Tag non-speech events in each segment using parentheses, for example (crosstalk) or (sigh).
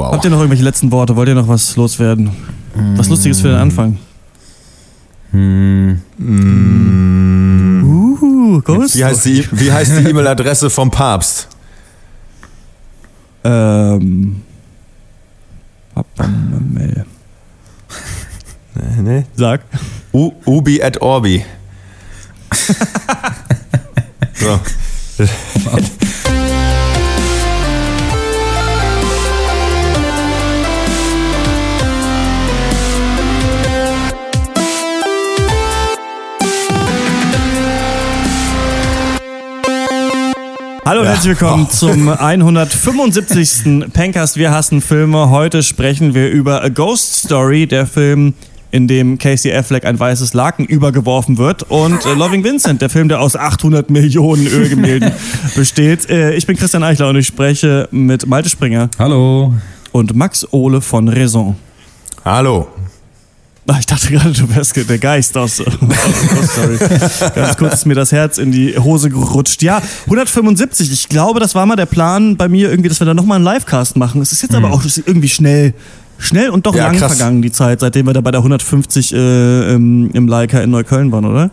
Wow. Habt ihr noch irgendwelche letzten Worte? Wollt ihr noch was loswerden? Was Lustiges für den Anfang? Hm. Uh, Ghost. Wie heißt die, wie heißt die E-Mail-Adresse vom Papst? Ähm. Papamail. Nee. Sag. U Ubi et Orbi. (laughs) so. Hallo und Ja. herzlich willkommen zum 175. Pencast Wir hassen Filme. Heute sprechen wir über A Ghost Story, der Film, in dem Casey Affleck ein weißes Laken übergeworfen wird und äh, Loving Vincent, der Film, der aus 800 Millionen Ölgemälden (laughs) besteht. Äh, ich bin Christian Eichler und ich spreche mit Malte Springer Hallo. und Max Ohle von Raison. Hallo. Ah, Ich dachte gerade, du wärst der Geist aus, (laughs) aus Story. Ganz kurz ist mir das Herz in die Hose gerutscht. Ja, 175. Ich glaube, das war mal der Plan bei mir irgendwie, dass wir da nochmal einen Livecast machen. Es ist jetzt aber auch irgendwie schnell, schnell und doch Ja, lang krass. vergangen, die Zeit, seitdem wir da bei der 150 äh, im, im Leica in Neukölln waren, oder?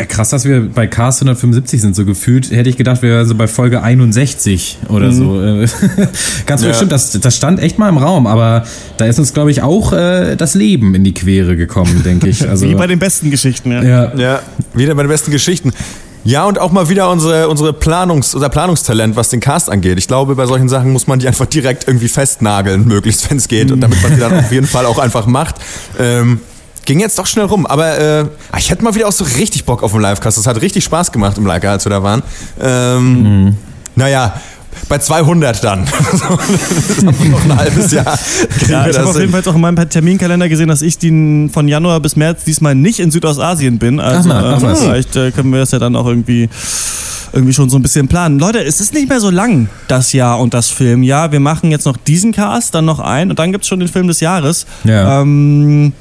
Äh, Krass, dass wir bei Cast 175 sind. So gefühlt hätte ich gedacht, wir wären so bei Folge 61 oder so. Äh, (laughs) Ganz Ja. bestimmt, das, das stand echt mal im Raum, aber da ist uns, glaube ich, auch äh, das Leben in die Quere gekommen, denke ich. Also, Wie bei den besten Geschichten, ja. ja. Ja, wieder bei den besten Geschichten. Ja, und auch mal wieder unsere, unsere Planungs-, unser Planungstalent, was den Cast angeht. Ich glaube, bei solchen Sachen muss man die einfach direkt irgendwie festnageln, möglichst, wenn es geht. Und damit man sie dann (laughs) auf jeden Fall auch einfach macht. Ähm, ging jetzt doch schnell rum. Aber äh, ich hätte mal wieder auch so richtig Bock auf den Livecast. Das hat richtig Spaß gemacht im Leica, als wir da waren. Ähm, Naja, bei 200 dann. (laughs) das (laughs) noch ein halbes Jahr. Ja, ich habe auf jeden. Fall auch in meinem Terminkalender gesehen, dass ich den von Januar bis März diesmal nicht in Südostasien bin. Also Ach, ach ähm, vielleicht äh, können wir das ja dann auch irgendwie irgendwie schon so ein bisschen planen. Leute, es ist nicht mehr so lang, das Jahr und das Filmjahr. Wir machen jetzt noch diesen Cast, dann noch einen und dann gibt's schon den Film des Jahres. Ja. Ähm,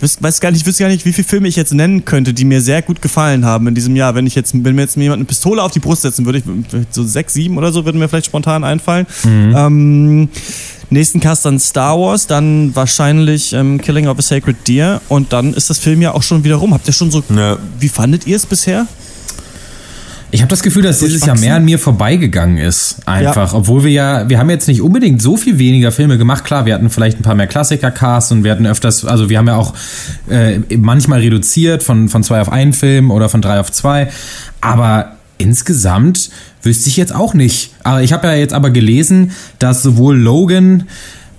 weiß, weiß gar nicht, wüsste gar nicht, wie viele Filme ich jetzt nennen könnte, die mir sehr gut gefallen haben in diesem Jahr. Wenn ich jetzt, wenn mir jetzt jemand eine Pistole auf die Brust setzen würde, ich, so sechs, sieben oder so würden mir vielleicht spontan einfallen. Ähm, nächsten Cast dann Star Wars, dann wahrscheinlich ähm, Killing of a Sacred Deer und dann ist das Film ja auch schon wieder rum. Habt ihr schon so, Ja. wie fandet ihr es bisher? Ich habe das Gefühl, dass dieses Jahr mehr an mir vorbeigegangen ist. Einfach. Obwohl wir ja, wir haben jetzt nicht unbedingt so viel weniger Filme gemacht. Klar, wir hatten vielleicht ein paar mehr Klassiker-Casts und wir hatten öfters, also wir haben ja auch äh, manchmal reduziert von, von zwei auf einen Film oder von drei auf zwei. Aber insgesamt wüsste ich jetzt auch nicht. Aber ich habe ja jetzt aber gelesen, dass sowohl Logan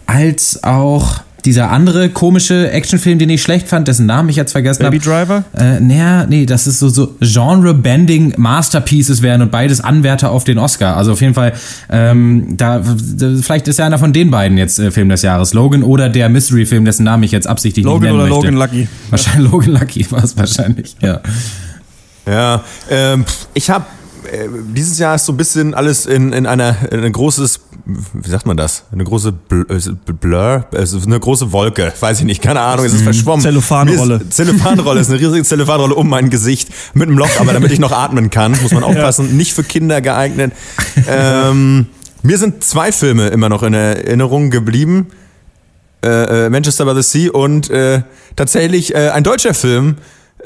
als auch dieser andere komische Actionfilm, den ich schlecht fand, dessen Namen ich jetzt vergessen habe. Baby Driver? Äh, naja, nee, das ist so, so Genre-Bending Masterpieces werden und beides Anwärter auf den Oscar. Also auf jeden Fall, ähm, da, da vielleicht ist ja einer von den beiden jetzt äh, Film des Jahres. Logan oder der Mystery-Film, dessen Namen ich jetzt absichtlich nicht Logan nennen oder möchte. Logan Lucky? Wahrscheinlich (laughs) Logan Lucky war es wahrscheinlich, ja. Ja, ähm, ich habe äh, dieses Jahr ist so ein bisschen alles in, in einer in ein großes, wie sagt man das? Eine große äh, Blur, also eine große Wolke, weiß ich nicht, keine Ahnung, es ist verschwommen. Zellophanrolle. Zellophanrolle ist eine riesige Zellophanrolle um mein Gesicht mit einem Loch, aber damit ich noch atmen kann, muss man (laughs) aufpassen, nicht für Kinder geeignet. Ähm, mir sind zwei Filme immer noch in Erinnerung geblieben. Äh, äh, Manchester by the Sea und äh, tatsächlich äh, ein deutscher Film.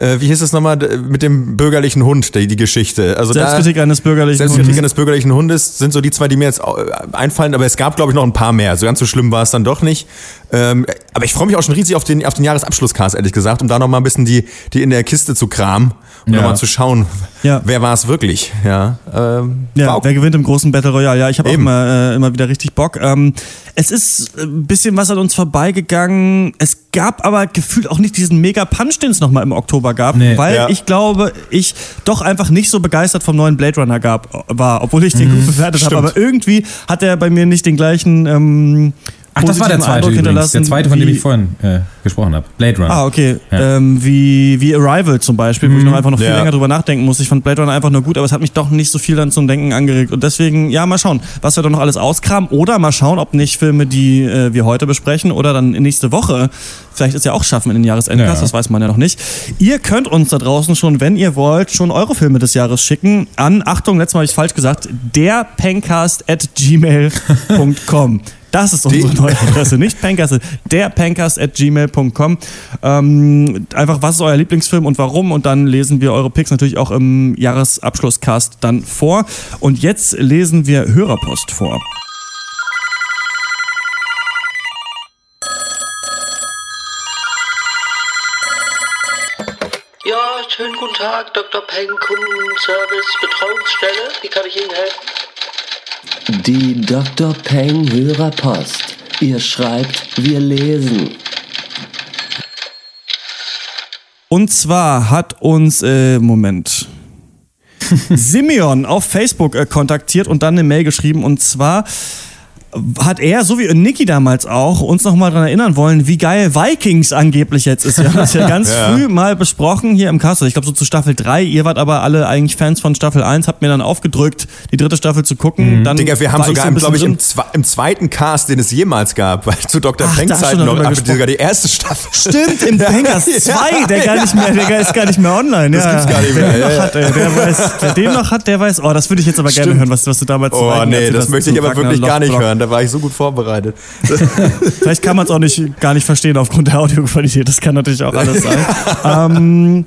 Äh, wie hieß es nochmal mit dem bürgerlichen Hund, die, die Geschichte? Also Selbstkritik da, eines bürgerlichen Selbstkritik Hundes. eines bürgerlichen Hundes sind so die zwei, die mir jetzt äh, einfallen, aber es gab, glaube ich, noch ein paar mehr. So ganz so schlimm war es dann doch nicht. Ähm, aber ich freue mich auch schon riesig auf den, auf den Jahresabschlusscast, ehrlich gesagt, um da nochmal ein bisschen die, die in der Kiste zu kramen und Ja. nochmal zu schauen, Ja. wer war es wirklich. Ja, ähm, Ja, wer gewinnt im großen Battle Royale? Ja, ich habe auch immer, äh, immer wieder richtig Bock. Ähm, es ist ein bisschen was an uns vorbeigegangen. Es gab aber gefühlt auch nicht diesen mega Punch, den es nochmal im Oktober gab, Nee. weil Ja. ich glaube, ich doch einfach nicht so begeistert vom neuen Blade Runner gab, war, obwohl ich den gut bewertet habe. Aber irgendwie hat er bei mir nicht den gleichen ähm, Ach, das war der zweite Eindruck übrigens. Der zweite, von dem ich vorhin äh, gesprochen habe. Blade Runner. Ah, okay. Ja. Ähm, wie, wie Arrival zum Beispiel, wo ich noch einfach noch viel Ja. länger drüber nachdenken muss. Ich fand Blade Runner einfach nur gut, aber es hat mich doch nicht so viel dann zum Denken angeregt. Und deswegen, ja, mal schauen, was wir da noch alles auskramen. Oder mal schauen, ob nicht Filme, die äh, wir heute besprechen oder dann nächste Woche, vielleicht ist ja auch schaffen in den Jahresendcast, Ja. das weiß man ja noch nicht. Ihr könnt uns da draußen schon, wenn ihr wollt, schon eure Filme des Jahres schicken an, Achtung, letztes Mal habe ich falsch gesagt, der at gmail.com. (laughs) Das ist unsere neue Adresse. Nicht Pankers, der Pankers at gmail.com. Ähm, einfach, was ist euer Lieblingsfilm und warum? Und dann lesen wir eure Picks natürlich auch im Jahresabschlusscast dann vor. Und jetzt lesen wir Hörerpost vor. Ja, schönen guten Tag, Dr. Peng, Kundenservice, Betreuungsstelle. Wie kann ich Ihnen helfen? Die Dr. Peng Hörerpost. Ihr schreibt, wir lesen. Und zwar hat uns, äh, Moment, (laughs) Simeon auf Facebook äh, kontaktiert und dann eine Mail geschrieben. Und zwar hat er, so wie Niki damals auch, uns nochmal daran erinnern wollen, wie geil Vikings angeblich jetzt ist. Wir haben das ja (laughs) ganz ja. früh mal besprochen hier im Castle. Ich glaube so zu Staffel 3. Ihr wart aber alle eigentlich Fans von Staffel 1, habt mir dann aufgedrückt, die dritte Staffel zu gucken. Mhm. Dann Digga, wir haben sogar, so glaube ich, im, im, zweiten Cast, den es jemals gab, weil zu Dr. Peng Zeiten noch, aber sogar die erste Staffel. Stimmt, im (laughs) Pankers 2, der gar nicht mehr, der ist gar nicht mehr online. Das ja, gibt's gar nicht mehr. Der, ja, hat, ey, der, weiß, der den noch hat, der weiß, oh, das würde ich jetzt aber Stimmt. gerne hören, was, was du damals Oh nee, das möchte ich aber wirklich gar nicht hören. Da war ich so gut vorbereitet. (laughs) Vielleicht kann man es auch nicht, gar nicht verstehen aufgrund der Audioqualität. Das kann natürlich auch alles sein. (laughs) ähm,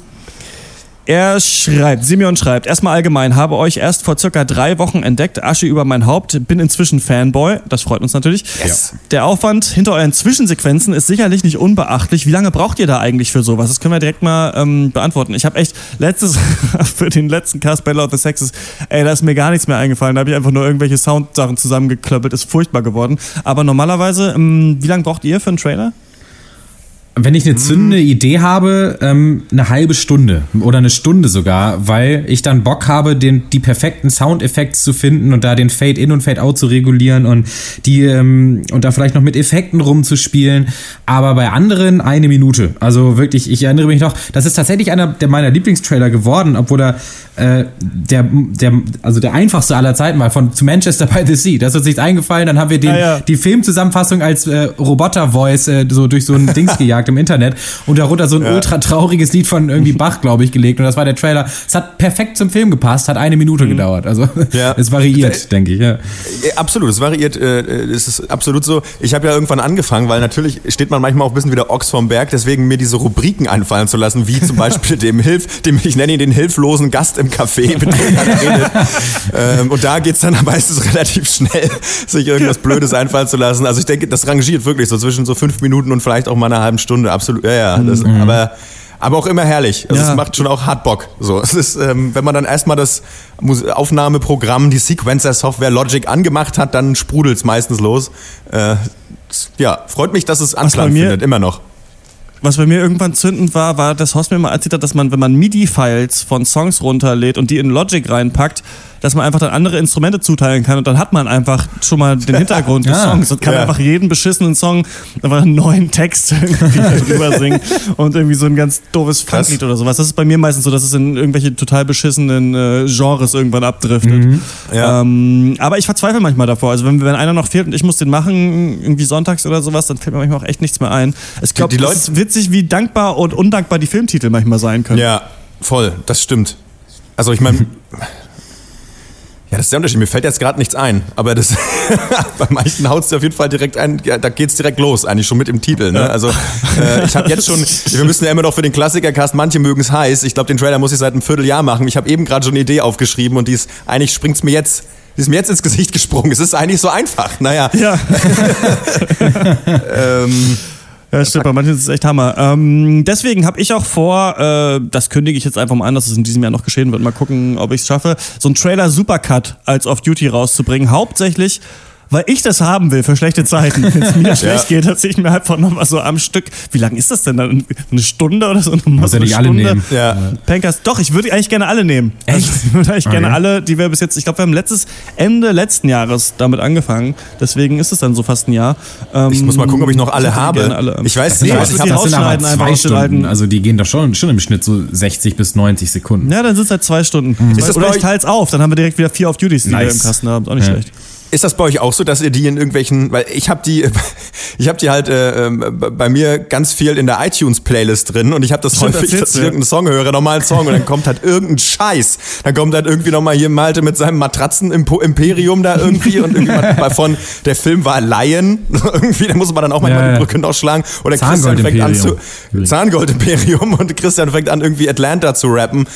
er schreibt, Simeon schreibt, erstmal allgemein, habe euch erst vor circa drei Wochen entdeckt, Asche über mein Haupt, bin inzwischen Fanboy, das freut uns natürlich. Yes. Der Aufwand hinter euren Zwischensequenzen ist sicherlich nicht unbeachtlich. Wie lange braucht ihr da eigentlich für sowas? Das können wir direkt mal ähm, beantworten. Ich habe echt letztes, (laughs) für den letzten Cast Battle of the Sexes, ey, da ist mir gar nichts mehr eingefallen. Da habe ich einfach nur irgendwelche Soundsachen zusammengeklöppelt, ist furchtbar geworden. Aber normalerweise, ähm, wie lange braucht ihr für einen Trailer? Wenn ich eine zündende Idee habe, ähm, eine halbe Stunde oder eine Stunde sogar, weil ich dann Bock habe, den, die perfekten Soundeffekte zu finden und da den Fade-In und Fade-Out zu regulieren und die ähm, und da vielleicht noch mit Effekten rumzuspielen. Aber bei anderen eine Minute. Also wirklich, ich erinnere mich noch, das ist tatsächlich einer der meiner Lieblingstrailer geworden, obwohl er äh, der, der, also der einfachste aller Zeiten war von zu Manchester by the Sea. Das ist uns nicht eingefallen. Dann haben wir den, ja, ja. die Filmzusammenfassung als äh, Roboter-Voice äh, so durch so ein Dings (laughs) gejagt im Internet und darunter so ein ja. ultra trauriges Lied von irgendwie (laughs) Bach, glaube ich, gelegt. Und das war der Trailer. Es hat perfekt zum Film gepasst, hat eine Minute mhm. gedauert. Also ja. (laughs) es variiert, denke ich. Ja. Absolut, es variiert. Äh, es ist absolut so. Ich habe ja irgendwann angefangen, weil natürlich steht man manchmal auch ein bisschen wie der Ochs vom Berg, deswegen mir diese Rubriken einfallen zu lassen, wie zum Beispiel (laughs) dem Hilf, dem ich nenne ihn den hilflosen Gast im Café, mit dem man redet. ähm, und da geht es dann meistens relativ schnell, sich irgendwas Blödes einfallen zu lassen. Also ich denke, das rangiert wirklich so zwischen so fünf Minuten und vielleicht auch mal einer halben Stunde. Absolut, ja, ja. Das, mhm. Aber aber auch immer herrlich. Also ja. es macht schon auch hart Bock. So, es ist, ähm, wenn man dann erstmal das Aufnahmeprogramm, die Sequencer-Software Logic angemacht hat, dann sprudelt es meistens los. Äh, ja, freut mich, dass es Anklang findet, immer noch. Was bei mir irgendwann zündend war, war, dass Horst mir mal erzählt hat, dass man, wenn man MIDI-Files von Songs runterlädt und die in Logic reinpackt, dass man einfach dann andere Instrumente zuteilen kann und dann hat man einfach schon mal den Hintergrund (laughs) des Songs und kann einfach jeden beschissenen Song einfach einen neuen Text (laughs) irgendwie (laughs) drüber singen und irgendwie so ein ganz doofes Funklied oder sowas. Das ist bei mir meistens so, dass es in irgendwelche total beschissenen äh, Genres irgendwann abdriftet. Mhm. Ja. Ähm, aber ich verzweifle manchmal davor. Also wenn, wenn einer noch fehlt und ich muss den machen, irgendwie sonntags oder sowas, dann fällt mir manchmal auch echt nichts mehr ein. Ich glaube, es ist witzig, wie dankbar und undankbar die Filmtitel manchmal sein können. Ja, voll, das stimmt. Also ich meine, Ja, das ist der Unterschied. Mir fällt jetzt gerade nichts ein. Aber das (laughs) bei manchen haut es auf jeden Fall direkt ein. Ja, da geht's direkt los, eigentlich schon mit im Titel. Ne? Also äh, ich habe jetzt schon, (laughs) wir müssen ja immer noch für den Klassikercast, manche mögen es heiß. Ich glaube, den Trailer muss ich seit einem Vierteljahr machen. Ich habe eben gerade schon eine Idee aufgeschrieben und die ist, eigentlich springt's mir jetzt die ist mir jetzt ins Gesicht gesprungen. Es ist eigentlich so einfach. Naja. Ja. (laughs) ähm, ja, stimmt, bei manchen ist es echt Hammer. Ähm, deswegen habe ich auch vor, äh, das kündige ich jetzt einfach mal an, dass es in diesem Jahr noch geschehen wird. Mal gucken, ob ich es schaffe, so einen Trailer Supercut als Off-Duty rauszubringen. Hauptsächlich weil ich das haben will für schlechte Zeiten. Wenn es mir (laughs) (laughs) schlecht geht, dass ich mir einfach nochmal so am Stück. Wie lang ist das denn dann? Eine Stunde oder so? Muss ja nicht alle nehmen. Ja. Pankers. Doch, ich würde eigentlich gerne alle nehmen. Echt? Also, ich würde eigentlich okay. gerne alle, die wir bis jetzt, ich glaube, wir haben letztes Ende letzten Jahres damit angefangen. Deswegen ist es dann so fast ein Jahr. Ähm, ich muss mal gucken, ob ich noch alle habe. Alle. Ich weiß nicht, was ich habe. Das sind aber zwei Stunden. Also die gehen doch schon, schon im Schnitt so 60 bis 90 Sekunden. Ja, dann sind es halt zwei Stunden. Mhm. Oder ich teile es auf, dann haben wir direkt wieder vier auf Duties, die nice. wir im Kasten haben. Ist auch nicht ja. schlecht. Ist das bei euch auch so, dass ihr die in irgendwelchen, weil ich habe die, (laughs) ich habe die halt äh, ähm, bei mir ganz viel in der iTunes-Playlist drin und ich habe das Stimmt, häufig, erzählst dass ich irgendeinen Song höre, nochmal einen Song und dann kommt halt irgendein Scheiß. Dann kommt halt irgendwie nochmal hier Malte mit seinem Matratzen-Imperium da irgendwie und irgendwie mal (laughs) von, der Film war Lion, (laughs) irgendwie, da muss man dann auch manchmal Ja, ja. die Brücke noch schlagen. Oder Christian fängt an zu, Zahngold-Imperium. Und Christian fängt an irgendwie Atlanta zu rappen.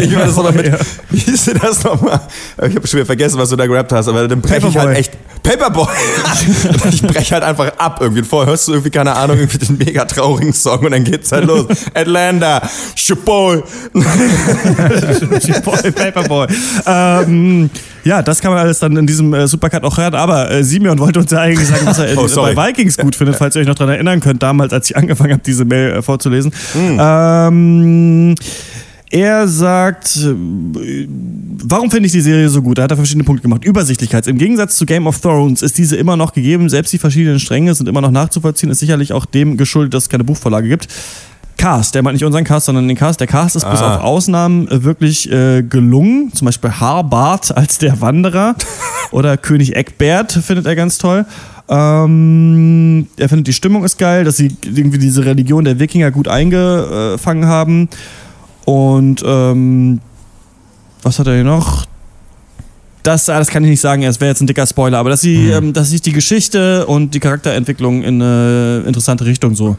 ich war das aber mit, wie hieß denn das nochmal? Ich habe schon wieder vergessen, was du da gerappt hast, aber dann breche ich halt echt, Paperboy! (laughs) Ich breche halt einfach ab irgendwie. Und vorher hörst du irgendwie, keine Ahnung, irgendwie den mega traurigen Song und dann geht's halt los. (laughs) Atlanta, Chapeau. (laughs) Boy, Paperboy. ähm, ja, das kann man alles dann in diesem äh, Supercut auch hören. Aber äh, Simeon wollte uns ja eigentlich sagen, was er Oh, bei Vikings gut findet, falls ihr euch noch daran erinnern könnt, damals, als ich angefangen habe, diese Mail äh, vorzulesen. Ähm, er sagt, äh, warum finde ich die Serie so gut? Da hat er verschiedene Punkte gemacht. Übersichtlichkeit. Im Gegensatz zu Game of Thrones ist diese immer noch gegeben. Selbst die verschiedenen Stränge sind immer noch nachzuvollziehen. Ist sicherlich auch dem geschuldet, dass es keine Buchvorlage gibt. Cast, der meint nicht unseren Cast, sondern den Cast. Der Cast ist bis Ah. auf Ausnahmen äh, wirklich äh, gelungen. Zum Beispiel Harbart als der Wanderer (laughs) oder König Eckbert findet er ganz toll. Ähm, er findet die Stimmung ist geil, dass sie irgendwie diese Religion der Wikinger gut eingefangen haben. Und ähm, was hat er hier noch? Das, ah, das kann ich nicht sagen, es wäre jetzt ein dicker Spoiler, aber dass sie, ähm, dass sich die Geschichte und die Charakterentwicklung in eine interessante Richtung so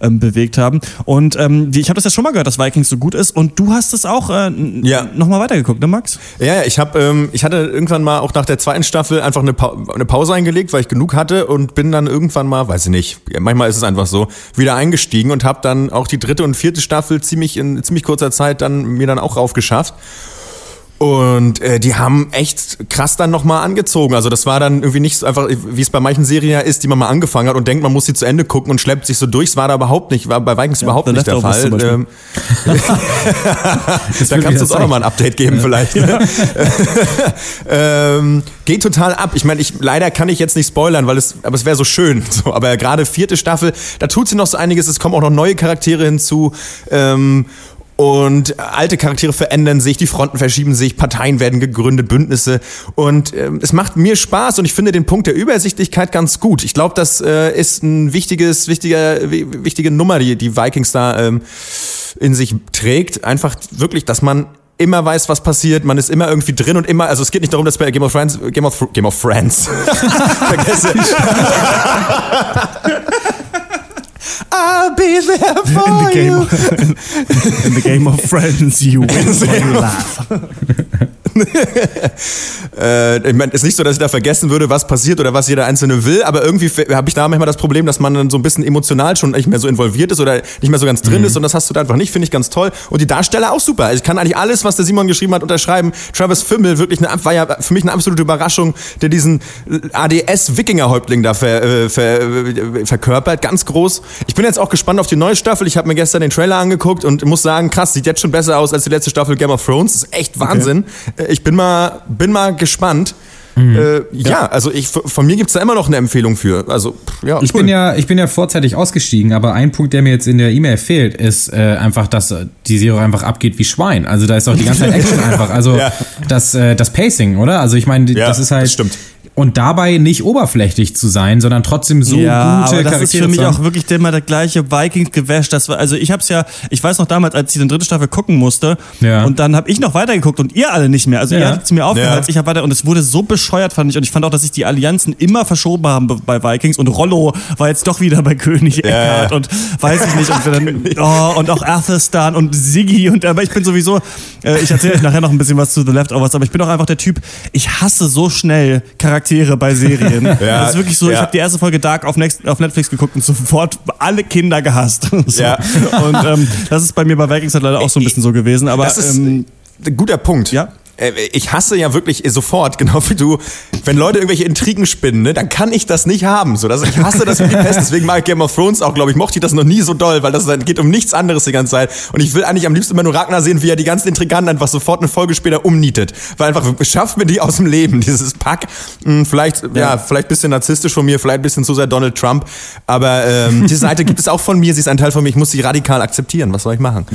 ähm, bewegt haben. Und ähm, ich habe das ja schon mal gehört, dass Vikings so gut ist und du hast es auch äh, Ja. nochmal weitergeguckt, ne Max? Ja, ja, ich habe, ähm, ich hatte irgendwann mal auch nach der zweiten Staffel einfach eine, pa eine Pause eingelegt, weil ich genug hatte und bin dann irgendwann mal, weiß ich nicht, manchmal ist es einfach so, wieder eingestiegen und habe dann auch die dritte und vierte Staffel ziemlich in ziemlich kurzer Zeit dann mir dann auch raufgeschafft. Und äh, die haben echt krass dann nochmal angezogen. Also das war dann irgendwie nicht so einfach, wie es bei manchen Serien ja ist, die man mal angefangen hat und denkt, man muss sie zu Ende gucken und schleppt sich so durch. Das war da überhaupt nicht, war bei Vikings überhaupt The nicht der Fall. Ähm, (laughs) (laughs) da kannst du uns auch nochmal ein Update geben vielleicht. ne? (laughs) ähm, geht total ab. Ich meine, ich, leider kann ich jetzt nicht spoilern, weil es, aber es wäre so schön. So, aber gerade vierte Staffel, da tut sie noch so einiges. Es kommen auch noch neue Charaktere hinzu. Ähm, und alte Charaktere verändern sich, die Fronten verschieben sich, Parteien werden gegründet, Bündnisse. Und ähm, es macht mir Spaß und ich finde den Punkt der Übersichtlichkeit ganz gut. Ich glaube, das äh, ist ein wichtiges, wichtiger, wi- wichtige Nummer, die die Vikings da ähm, in sich trägt. Einfach wirklich, dass man immer weiß, was passiert, man ist immer irgendwie drin und immer, also es geht nicht darum, dass bei Game of Friends, Game of, Game of Friends, (laughs) vergesse. I'll be there (laughs) In the, game you. of, (laughs) in the game of Friends, you (laughs) win or you laugh. (laughs) Äh, ich meine, es ist nicht so, dass ich da vergessen würde, was passiert oder was jeder Einzelne will, aber irgendwie habe ich da manchmal das Problem, dass man dann so ein bisschen emotional schon nicht mehr so involviert ist oder nicht mehr so ganz drin ist und das hast du da einfach nicht, finde ich ganz toll. Und die Darsteller auch super. Also ich kann eigentlich alles, was der Simon geschrieben hat, unterschreiben. Travis Fimmel, wirklich eine, war ja für mich eine absolute Überraschung, der diesen ADS-Wikinger-Häuptling da ver, äh, ver, äh, verkörpert, ganz groß. Ich bin jetzt auch gespannt auf die neue Staffel. Ich habe mir gestern den Trailer angeguckt und muss sagen, krass, sieht jetzt schon besser aus als die letzte Staffel Game of Thrones. Das ist echt Wahnsinn. Äh, Ich bin mal, bin mal gespannt. Äh, ja, also ich, von mir gibt's da immer noch eine Empfehlung für. Also, ja, Ich bin ja, ich bin ja vorzeitig ausgestiegen, aber ein Punkt, der mir jetzt in der E-Mail fehlt, ist äh, einfach, dass äh, die Serie einfach abgeht wie Schwein. Also da ist auch die ganze Zeit Action (laughs) einfach. Also Ja. das, äh, das Pacing, oder? Also ich meine, Ja, das ist halt. das stimmt. Und dabei nicht oberflächlich zu sein, sondern trotzdem so ja, gute aber das Charaktere ist für mich auch wirklich immer der gleiche Vikings-Gewäsch. Das war, also ich hab's ja, ich weiß noch damals, als ich die dritte Staffel gucken musste, Ja. und dann habe ich noch weitergeguckt und ihr alle nicht mehr. Also ihr Ja. hattet mir aufgehört, Ja. ich habe weiter und es wurde so bescheuert, fand ich. Und ich fand auch, dass sich die Allianzen immer verschoben haben be- bei Vikings und Rollo war jetzt doch wieder bei König Eckhart ja. und weiß ich nicht. Und, wir dann, (laughs) oh, und auch Athelstan und Siggi und aber ich bin sowieso, äh, ich erzähle euch nachher noch ein bisschen was zu The Leftovers, aber ich bin auch einfach der Typ, ich hasse so schnell Charaktere bei Serien. Ja, (laughs) das ist wirklich so, ich ja. habe die erste Folge Dark auf, Next, auf Netflix geguckt und sofort alle Kinder gehasst. (laughs) so. Ja. Und ähm, das ist bei mir bei Vikings halt leider auch so ein bisschen so gewesen. Aber Das ist ähm, ein guter Punkt. Ja. Äh, Ich hasse ja wirklich sofort, (laughs) genau wie du, wenn Leute irgendwelche Intrigen spinnen, ne, dann kann ich das nicht haben. So, das, ich hasse das wie die Pest. Deswegen mag ich Game of Thrones auch, glaube ich, mochte ich das noch nie so doll, weil das geht um nichts anderes die ganze Zeit. Und ich will eigentlich am liebsten immer nur Ragnar sehen, wie er die ganzen Intriganten einfach sofort eine Folge später umnietet. Weil einfach, schafft mir die aus dem Leben, (laughs) dieses Pack. Hm, Vielleicht, ja, vielleicht bisschen narzisstisch von mir, vielleicht ein bisschen zu sehr Donald Trump. Aber ähm, die Seite gibt es auch von mir, sie ist ein Teil von mir. Ich muss sie radikal akzeptieren. Was soll ich machen?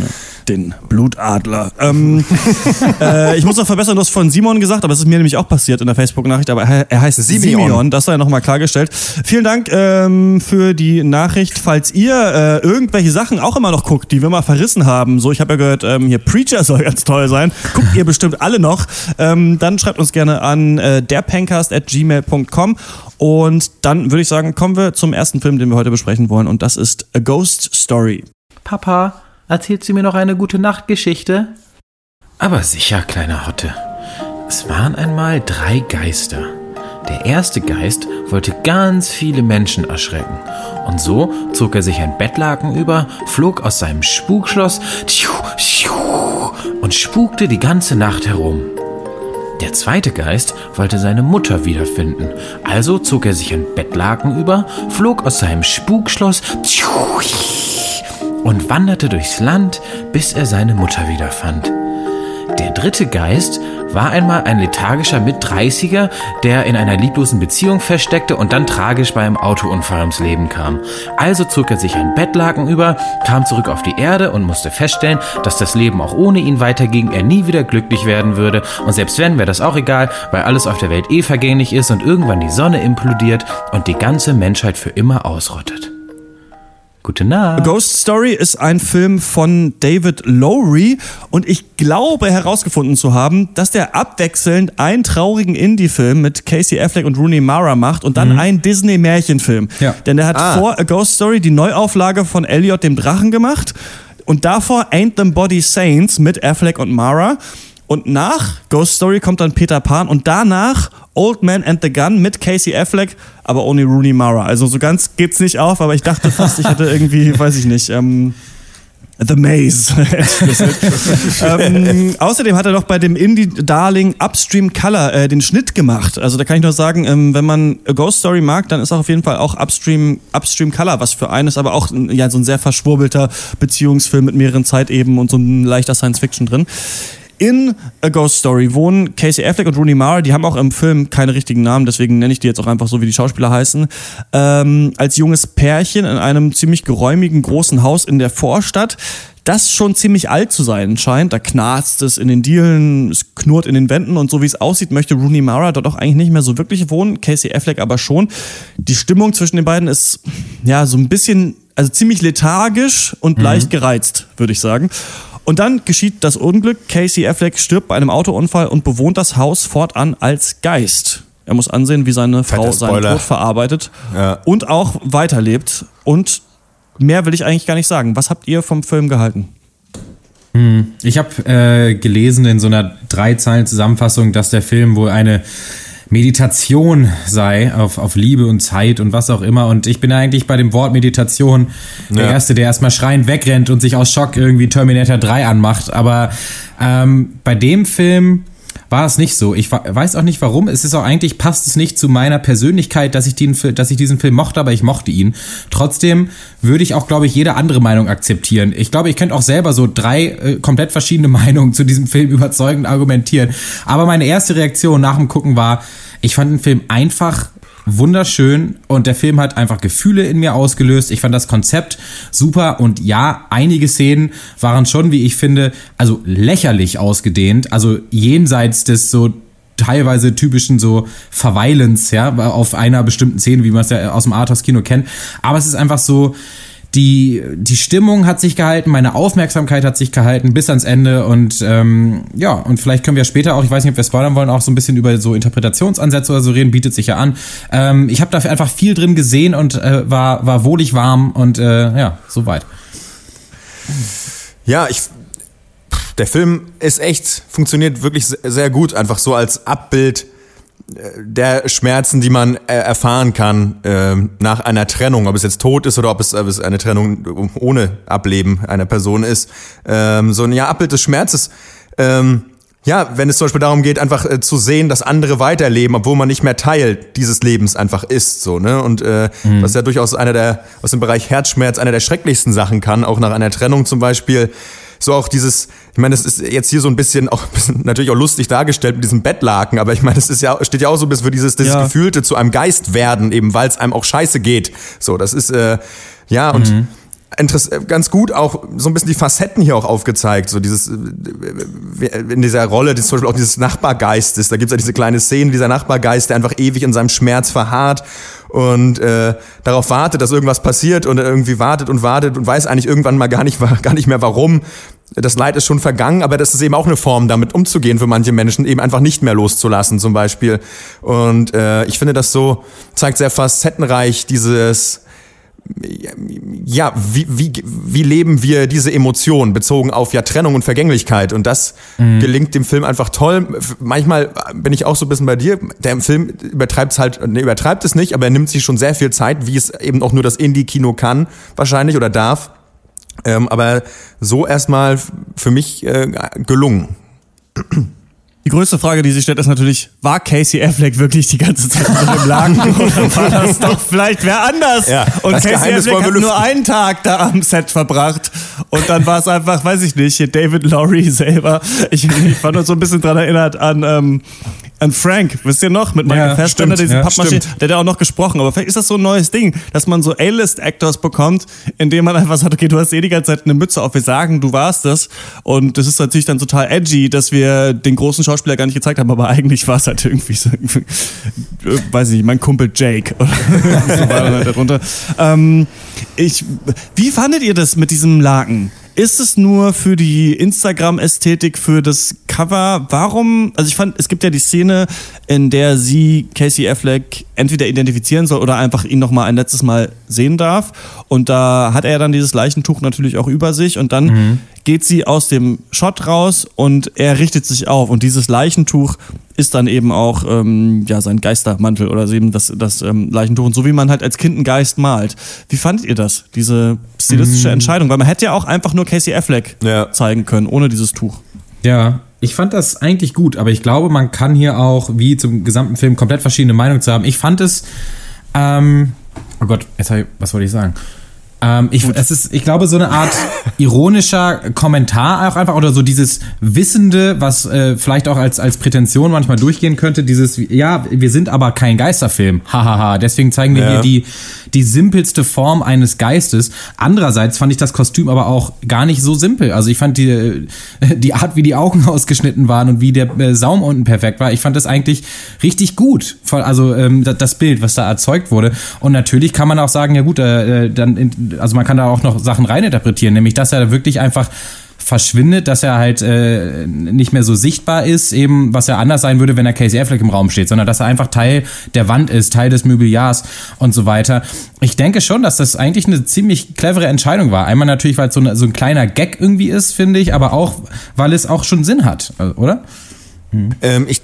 Den Blutadler. Ähm, (laughs) äh, ich muss noch verbessern, du hast von Simon gesagt, aber es ist mir nämlich auch passiert in der Facebook-Nachricht, aber er er heißt Simeon. Simeon, das sei nochmal klargestellt. Vielen Dank ähm, für die Nachricht. Falls ihr äh, irgendwelche Sachen auch immer noch guckt, die wir mal verrissen haben, so ich habe ja gehört, ähm, hier Preacher soll ganz toll sein, guckt ihr bestimmt alle noch, ähm, dann schreibt uns gerne an äh, derpencast.gmail.com und dann würde ich sagen, kommen wir zum ersten Film, den wir heute besprechen wollen und das ist A Ghost Story. Papa, erzählt sie mir noch eine gute Nachtgeschichte? Aber sicher, kleiner Hotte. Es waren einmal drei Geister. Der erste Geist wollte ganz viele Menschen erschrecken. Und so zog er sich ein Bettlaken über, flog aus seinem Spukschloss und spukte die ganze Nacht herum. Der zweite Geist wollte seine Mutter wiederfinden. Also zog er sich ein Bettlaken über, flog aus seinem Spukschloss und wanderte durchs Land, bis er seine Mutter wiederfand. Der dritte Geist war einmal ein lethargischer Mit-30er, der in einer lieblosen Beziehung feststeckte und dann tragisch bei einem Autounfall ums Leben kam. Also zog er sich ein Bettlaken über, kam zurück auf die Erde und musste feststellen, dass das Leben auch ohne ihn weiterging, er nie wieder glücklich werden würde und selbst wenn, wäre das auch egal, weil alles auf der Welt eh vergänglich ist und irgendwann die Sonne implodiert und die ganze Menschheit für immer ausrottet. Gute Nacht. Ghost Story ist ein Film von David Lowry und ich glaube herausgefunden zu haben, dass der abwechselnd einen traurigen Indie-Film mit Casey Affleck und Rooney Mara macht und dann einen Disney-Märchenfilm. Ja. Denn der hat vor A Ghost Story die Neuauflage von Elliot dem Drachen gemacht und davor Ain't Them Body Saints mit Affleck und Mara. Und nach Ghost Story kommt dann Peter Pan und danach Old Man and the Gun mit Casey Affleck, aber ohne Rooney Mara. Also so ganz geht's nicht auf, aber ich dachte fast, ich hätte irgendwie, (laughs) weiß ich nicht, ähm, The Maze. (laughs) ähm, außerdem hat er noch bei dem Indie-Darling Upstream Color äh, den Schnitt gemacht. Also da kann ich nur sagen, ähm, wenn man A Ghost Story mag, dann ist auch auf jeden Fall auch Upstream, Upstream Color was für einen ist, aber auch ja, so ein sehr verschwurbelter Beziehungsfilm mit mehreren Zeiteben und so ein leichter Science-Fiction drin. In A Ghost Story wohnen Casey Affleck und Rooney Mara, die haben auch im Film keine richtigen Namen, deswegen nenne ich die jetzt auch einfach so, wie die Schauspieler heißen, ähm, als junges Pärchen in einem ziemlich geräumigen großen Haus in der Vorstadt, das schon ziemlich alt zu sein scheint. Da knarzt es in den Dielen, es knurrt in den Wänden und so wie es aussieht, möchte Rooney Mara dort auch eigentlich nicht mehr so wirklich wohnen, Casey Affleck aber schon. Die Stimmung zwischen den beiden ist ja so ein bisschen, also ziemlich lethargisch und leicht gereizt, würde ich sagen. Und dann geschieht das Unglück. Casey Affleck stirbt bei einem Autounfall und bewohnt das Haus fortan als Geist. Er muss ansehen, wie seine Frau seinen. Tod verarbeitet Ja. und auch weiterlebt. Und mehr will ich eigentlich gar nicht sagen. Was habt ihr vom Film gehalten? Ich habe äh, gelesen in so einer drei Zeilen Zusammenfassung, dass der Film wohl eine Meditation sei auf, auf Liebe und Zeit und was auch immer. Und ich bin eigentlich bei dem Wort Meditation der Ja. Erste, der erstmal schreiend wegrennt und sich aus Schock irgendwie Terminator 3 anmacht. Aber ähm, bei dem Film war es nicht so. Ich weiß auch nicht warum. Es ist auch eigentlich, passt es nicht zu meiner Persönlichkeit, dass ich, den, dass ich diesen Film mochte, aber ich mochte ihn. Trotzdem würde ich auch, glaube ich, jede andere Meinung akzeptieren. Ich glaube, ich könnte auch selber so drei äh, komplett verschiedene (laughs) Meinungen zu diesem Film überzeugend argumentieren. Aber meine erste Reaktion nach dem Gucken war, ich fand den Film einfach wunderschön und der Film hat einfach Gefühle in mir ausgelöst. Ich fand das Konzept super und ja, einige Szenen waren schon, wie ich finde, also lächerlich ausgedehnt, also jenseits des so teilweise typischen so Verweilens, ja, auf einer bestimmten Szene, wie man es ja aus dem Arthouse-Kino kennt. Aber es ist einfach so, die, die Stimmung hat sich gehalten, meine Aufmerksamkeit hat sich gehalten bis ans Ende und ähm, ja, und vielleicht können wir später auch, ich weiß nicht, ob wir spoilern wollen, auch so ein bisschen über so Interpretationsansätze oder so reden, bietet sich ja an. Ähm, ich habe dafür einfach viel drin gesehen und äh, war, war wohlig warm und äh, ja, soweit. Ja, ich. Der Film ist echt, funktioniert wirklich se- sehr gut, einfach so als Abbild der Schmerzen, die man äh, erfahren kann ähm, nach einer Trennung, ob es jetzt tot ist oder ob es, ob es eine Trennung ohne Ableben einer Person ist. Ähm, so ein ja, Abbild des Schmerzes. Ähm, ja, wenn es zum Beispiel darum geht, einfach äh, zu sehen, dass andere weiterleben, obwohl man nicht mehr Teil dieses Lebens einfach ist, so, ne? Und äh, was ja durchaus einer der, aus dem Bereich Herzschmerz, einer der schrecklichsten Sachen kann, auch nach einer Trennung zum Beispiel. So auch dieses, ich meine, das ist jetzt hier so ein bisschen auch (laughs) ein bisschen, natürlich auch lustig dargestellt mit diesem Bettlaken, aber ich meine, das ist ja, steht ja auch so ein bisschen für dieses, dieses Ja. Gefühlte zu einem Geist werden, eben weil es einem auch scheiße geht. So, das ist, äh, ja, und ganz gut auch so ein bisschen die Facetten hier auch aufgezeigt. So dieses, äh, in dieser Rolle, das zum Beispiel auch dieses Nachbargeistes. Da gibt es ja diese kleine Szene, dieser Nachbargeist, der einfach ewig in seinem Schmerz verharrt und äh, darauf wartet, dass irgendwas passiert und irgendwie wartet und wartet und weiß eigentlich irgendwann mal gar nicht, gar nicht mehr warum. Das Leid ist schon vergangen, aber das ist eben auch eine Form, damit umzugehen für manche Menschen, eben einfach nicht mehr loszulassen zum Beispiel. Und äh, ich finde das so, zeigt sehr facettenreich dieses ja, wie, wie, wie leben wir diese Emotion bezogen auf ja Trennung und Vergänglichkeit und das mhm. gelingt dem Film einfach toll. Manchmal bin ich auch so ein bisschen bei dir, der Film übertreibt es halt, ne, übertreibt es nicht, aber er nimmt sich schon sehr viel Zeit, wie es eben auch nur das Indie-Kino kann, wahrscheinlich oder darf. Ähm, aber so erstmal für mich äh, gelungen. Die größte Frage, die sich stellt, ist natürlich, war Casey Affleck wirklich die ganze Zeit im Lagen oder war das doch vielleicht wer anders? Ja, und Casey Geheimnis Affleck hat nur einen Tag da am Set verbracht und dann war es einfach, weiß ich nicht, David Laurie selber. Ich, ich war nur so ein bisschen dran erinnert an ähm, an Frank, wisst ihr noch, mit Michael ja, Fassbender, diesen ja, Pappmaschine, der hat ja auch noch gesprochen. Aber vielleicht ist das so ein neues Ding, dass man so A-List-Actors bekommt, indem man einfach sagt, okay, du hast eh die ganze Zeit eine Mütze auf, wir sagen, du warst das. Und das ist natürlich dann total edgy, dass wir den großen Schauspieler gar nicht gezeigt haben, aber eigentlich war es halt irgendwie so, (laughs) weiß ich nicht, mein Kumpel Jake. Oder (laughs) so war dann halt darunter. Ähm, ich, wie fandet ihr das mit diesem Laken? Ist es nur für die Instagram-Ästhetik, für das Cover? Warum? Also ich fand, es gibt ja die Szene, in der sie Casey Affleck entweder identifizieren soll oder einfach ihn noch mal ein letztes Mal sehen darf. Und da hat er dann dieses Leichentuch natürlich auch über sich und dann mhm. Geht sie aus dem Shot raus und er richtet sich auf und dieses Leichentuch ist dann eben auch ähm, ja sein Geistermantel oder eben das, das ähm, Leichentuch und so wie man halt als Kind einen Geist malt. Wie fandet ihr das, diese stilistische mhm. Entscheidung? Weil man hätte ja auch einfach nur Casey Affleck ja. zeigen können, ohne dieses Tuch. Ja, ich fand das eigentlich gut, aber ich glaube, man kann hier auch, wie zum gesamten Film, komplett verschiedene Meinungen zu haben. Ich fand es, ähm, oh Gott, jetzt ich, was wollte ich sagen? Ähm, ich, es ist, ich glaube, so eine Art (laughs) ironischer Kommentar auch einfach oder so dieses Wissende, was äh, vielleicht auch als, als Prätension manchmal durchgehen könnte, dieses, ja, wir sind aber kein Geisterfilm, (laughs) hahaha, deswegen zeigen wir ja. hier die, die simpelste Form eines Geistes. Andererseits fand ich das Kostüm aber auch gar nicht so simpel. Also ich fand die, die Art, wie die Augen (laughs) ausgeschnitten waren und wie der äh, Saum unten perfekt war, ich fand das eigentlich richtig gut. Also ähm, das Bild, was da erzeugt wurde. Und natürlich kann man auch sagen, ja gut, äh, äh dann, also man kann da auch noch Sachen reininterpretieren, nämlich dass er wirklich einfach verschwindet, dass er halt äh, nicht mehr so sichtbar ist, eben was ja anders sein würde, wenn er Casey Affleck im Raum steht, sondern dass er einfach Teil der Wand ist, Teil des Mobiliars und so weiter. Ich denke schon, dass das eigentlich eine ziemlich clevere Entscheidung war. Einmal natürlich, weil es so, so ein kleiner Gag irgendwie ist, finde ich, aber auch, weil es auch schon Sinn hat, äh, oder? Hm. Ähm, ich,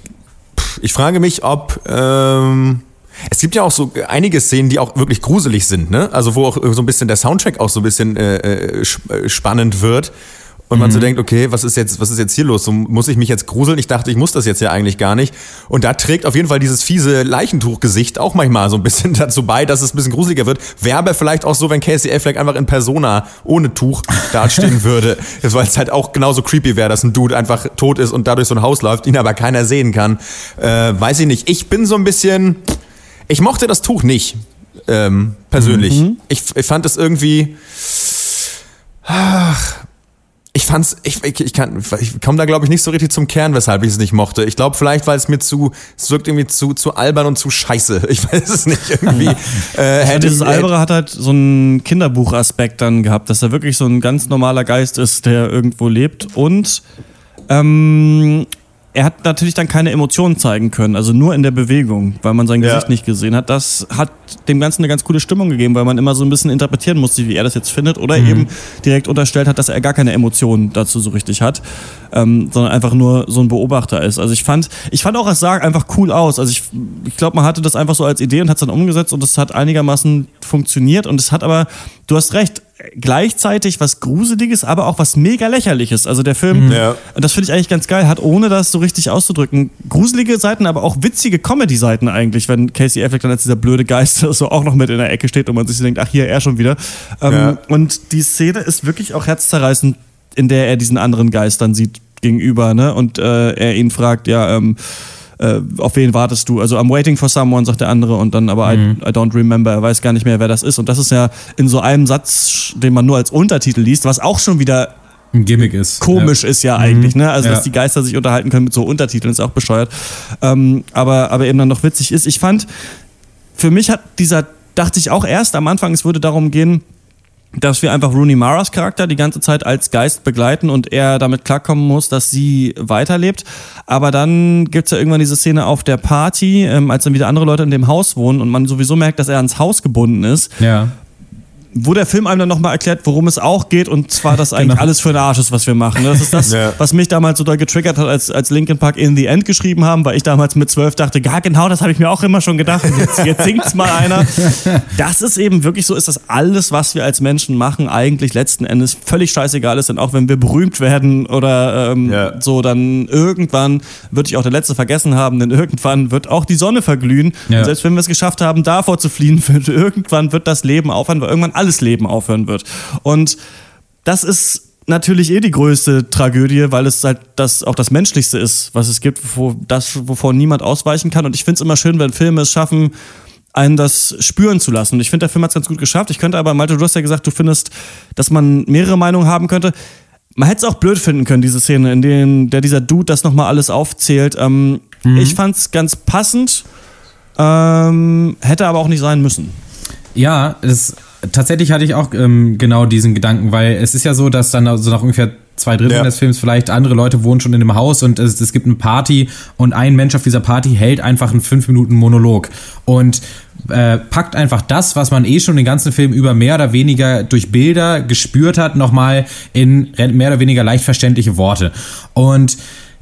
ich frage mich, ob ähm es gibt ja auch so einige Szenen, die auch wirklich gruselig sind, ne? Also wo auch so ein bisschen der Soundtrack auch so ein bisschen äh, äh, äh spannend wird. Und man mhm. so denkt, okay, was ist jetzt, was ist jetzt hier los? So, muss ich mich jetzt gruseln? Ich dachte, ich muss das jetzt ja eigentlich gar nicht. Und da trägt auf jeden Fall dieses fiese Leichentuchgesicht auch manchmal so ein bisschen (laughs) dazu bei, dass es ein bisschen gruseliger wird. Wäre aber vielleicht auch so, wenn Casey Affleck einfach in Persona ohne Tuch dastehen (laughs) würde. Weil es halt auch genauso creepy wäre, dass ein Dude einfach tot ist und dadurch so ein Haus läuft, ihn aber keiner sehen kann. Äh, weiß ich nicht. Ich bin so ein bisschen, ich mochte das Tuch nicht, ähm, persönlich. Mhm. Ich, ich fand es irgendwie, ach, ich fand's, ich, ich, ich kann, ich komme da glaube ich nicht so richtig zum Kern, weshalb ich es nicht mochte. Ich glaube vielleicht, weil es mir zu, es wirkt irgendwie zu, zu albern und zu scheiße. Ich weiß es nicht irgendwie. (laughs) äh, hätte dieses Albere hat halt so einen Kinderbuchaspekt dann gehabt, dass er wirklich so ein ganz normaler Geist ist, der irgendwo lebt und ähm, er hat natürlich dann keine Emotionen zeigen können, also nur in der Bewegung, weil man sein Gesicht ja. nicht gesehen hat. Das hat dem Ganzen eine ganz coole Stimmung gegeben, weil man immer so ein bisschen interpretieren musste, wie er das jetzt findet, oder mhm. eben direkt unterstellt hat, dass er gar keine Emotionen dazu so richtig hat, ähm, sondern einfach nur so ein Beobachter ist. Also ich fand, ich fand auch, es sah einfach cool aus. Also ich, ich glaube, man hatte das einfach so als Idee und hat es dann umgesetzt und es hat einigermaßen funktioniert und es hat aber, du hast recht, gleichzeitig was Gruseliges, aber auch was mega lächerliches. Also der Film, mhm. ja. und das finde ich eigentlich ganz geil, hat ohne das so richtig auszudrücken, gruselige Seiten, aber auch witzige Comedy-Seiten eigentlich, wenn Casey Affleck dann als dieser blöde Geist (laughs) so auch noch mit in der Ecke steht und man sich denkt, ach hier, er schon wieder. Ähm, ja. Und die Szene ist wirklich auch herzzerreißend, in der er diesen anderen Geist dann sieht gegenüber, ne? Und äh, er ihn fragt, ja, ähm, äh, auf wen wartest du? Also I'm waiting for someone, sagt der andere und dann aber Mhm. I, I don't remember, er weiß gar nicht mehr, wer das ist. Und das ist ja in so einem Satz, den man nur als Untertitel liest, was auch schon wieder Ein Gimmick ist. komisch ist ja eigentlich, ne? Also, Ja. dass die Geister sich unterhalten können mit so Untertiteln, ist auch bescheuert. Ähm, aber, aber eben dann noch witzig ist. Ich fand, für mich hat dieser, dachte ich auch erst am Anfang, es würde darum gehen, dass wir einfach Rooney Maras Charakter die ganze Zeit als Geist begleiten und er damit klarkommen muss, dass sie weiterlebt. Aber dann gibt's ja irgendwann diese Szene auf der Party, ähm, als dann wieder andere Leute in dem Haus wohnen und man sowieso merkt, dass er ans Haus gebunden ist Ja. Wo der Film einem dann nochmal erklärt, worum es auch geht und zwar, dass (laughs) eigentlich Genau. alles für den Arsch ist, was wir machen. Das ist das, (laughs) Ja. was mich damals so doll getriggert hat, als, als Linkin Park In the End geschrieben haben, weil ich damals mit zwölf dachte, ja genau, das habe ich mir auch immer schon gedacht. Jetzt, jetzt singt's mal einer. (laughs) Das ist eben wirklich so, ist das alles, was wir als Menschen machen, eigentlich letzten Endes völlig scheißegal ist. Denn auch wenn wir berühmt werden oder ähm, Ja. so, dann irgendwann wird ich auch der Letzte vergessen haben, denn irgendwann wird auch die Sonne verglühen. Ja. Und selbst wenn wir es geschafft haben, davor zu fliehen, wird irgendwann wird das Leben aufhören, weil irgendwann alles Leben aufhören wird. Und das ist natürlich eh die größte Tragödie, weil es halt das auch das Menschlichste ist, was es gibt, wo, das, wovon niemand ausweichen kann. Und ich finde es immer schön, wenn Filme es schaffen, einen das spüren zu lassen. Und ich finde, der Film hat es ganz gut geschafft. Ich könnte aber, Malte, du hast ja gesagt, du findest, dass man mehrere Meinungen haben könnte. Man hätte es auch blöd finden können, diese Szene, in der, der dieser Dude das nochmal alles aufzählt. Ähm, Ich fand es ganz passend, ähm, hätte aber auch nicht sein müssen. Ja, das, tatsächlich hatte ich auch ähm, genau diesen Gedanken, weil es ist ja so, dass dann so nach ungefähr zwei Drittel Ja. des Films vielleicht andere Leute wohnen schon in dem Haus und es, es gibt eine Party und ein Mensch auf dieser Party hält einfach einen fünf Minuten Monolog und äh, packt einfach das, was man eh schon den ganzen Film über mehr oder weniger durch Bilder gespürt hat, nochmal in mehr oder weniger leicht verständliche Worte. Und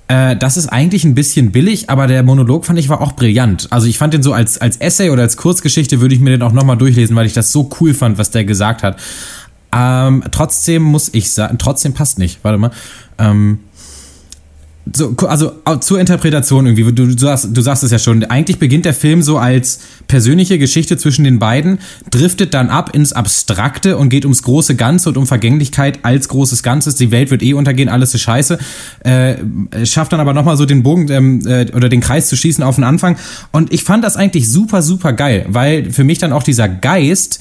äh, das ist eigentlich ein bisschen billig, aber der Monolog fand ich war auch brillant. Also ich fand den so als, als Essay oder als Kurzgeschichte würde ich mir den auch nochmal durchlesen, weil ich das so cool fand, was der gesagt hat. Ähm, trotzdem muss ich sagen, trotzdem passt nicht. Warte mal. Ähm, so, also zur Interpretation irgendwie, du, du, sagst, du sagst es ja schon, eigentlich beginnt der Film so als persönliche Geschichte zwischen den beiden, driftet dann ab ins Abstrakte und geht ums große Ganze und um Vergänglichkeit als großes Ganzes. Die Welt wird eh untergehen, alles ist scheiße. Äh, schafft dann aber nochmal so den Bogen ähm, äh, oder den Kreis zu schießen auf den Anfang. Und ich fand das eigentlich super, super geil, weil für mich dann auch dieser Geist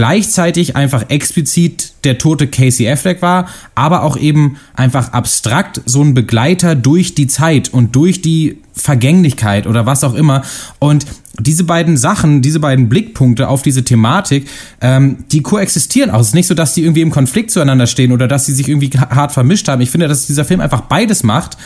gleichzeitig einfach explizit der tote Casey Affleck war, aber auch eben einfach abstrakt so ein Begleiter durch die Zeit und durch die Vergänglichkeit oder was auch immer. Und diese beiden Sachen, diese beiden Blickpunkte auf diese Thematik, ähm, die koexistieren auch. Es ist nicht so, dass die irgendwie im Konflikt zueinander stehen oder dass sie sich irgendwie hart vermischt haben. Ich finde, dass dieser Film einfach beides macht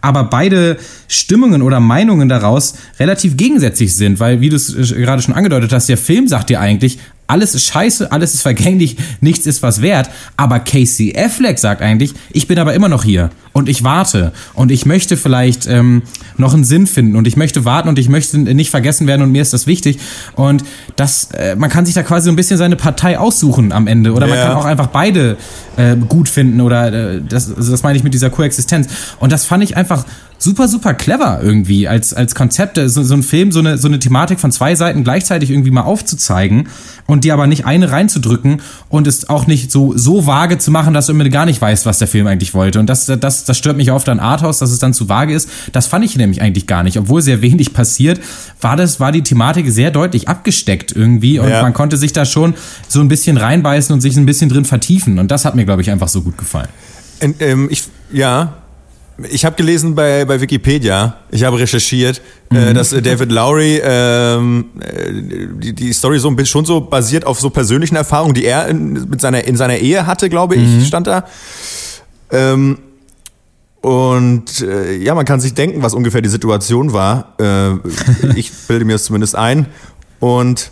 aber beide Stimmungen oder Meinungen daraus relativ gegensätzlich sind, weil, wie du es äh, gerade schon angedeutet hast, der Film sagt dir eigentlich, alles ist scheiße, alles ist vergänglich, nichts ist was wert. Aber Casey Affleck sagt eigentlich, ich bin aber immer noch hier und ich warte und ich möchte vielleicht ähm, noch einen Sinn finden und ich möchte warten und ich möchte nicht vergessen werden und mir ist das wichtig. Und das, äh, man kann sich da quasi so ein bisschen seine Partei aussuchen am Ende oder man Ja. kann auch einfach beide äh, gut finden oder äh, das, also das meine ich mit dieser Koexistenz. Und das fand ich einfach super, super clever irgendwie als, als Konzept, so, so ein Film, so eine, so eine Thematik von zwei Seiten gleichzeitig irgendwie mal aufzuzeigen und die aber nicht eine reinzudrücken und es auch nicht so, so vage zu machen, dass du immer gar nicht weißt, was der Film eigentlich wollte. Und das, das, das stört mich oft an Arthouse, dass es dann zu vage ist. Das fand ich nämlich eigentlich gar nicht. Obwohl sehr wenig passiert, war das, war die Thematik sehr deutlich abgesteckt irgendwie und Ja. man konnte sich da schon so ein bisschen reinbeißen und sich ein bisschen drin vertiefen. Und das hat mir, glaube ich, einfach so gut gefallen. In, ähm, ich, ja, ich habe gelesen bei, bei Wikipedia, ich habe recherchiert, äh, dass äh, David Lowry ähm, äh, die, die Story so ein bisschen schon so basiert auf so persönlichen Erfahrungen, die er in, mit seiner, in seiner Ehe hatte, glaube ich, stand da. Ähm, und äh, ja, man kann sich denken, was ungefähr die Situation war. Äh, ich bilde mir es zumindest ein. Und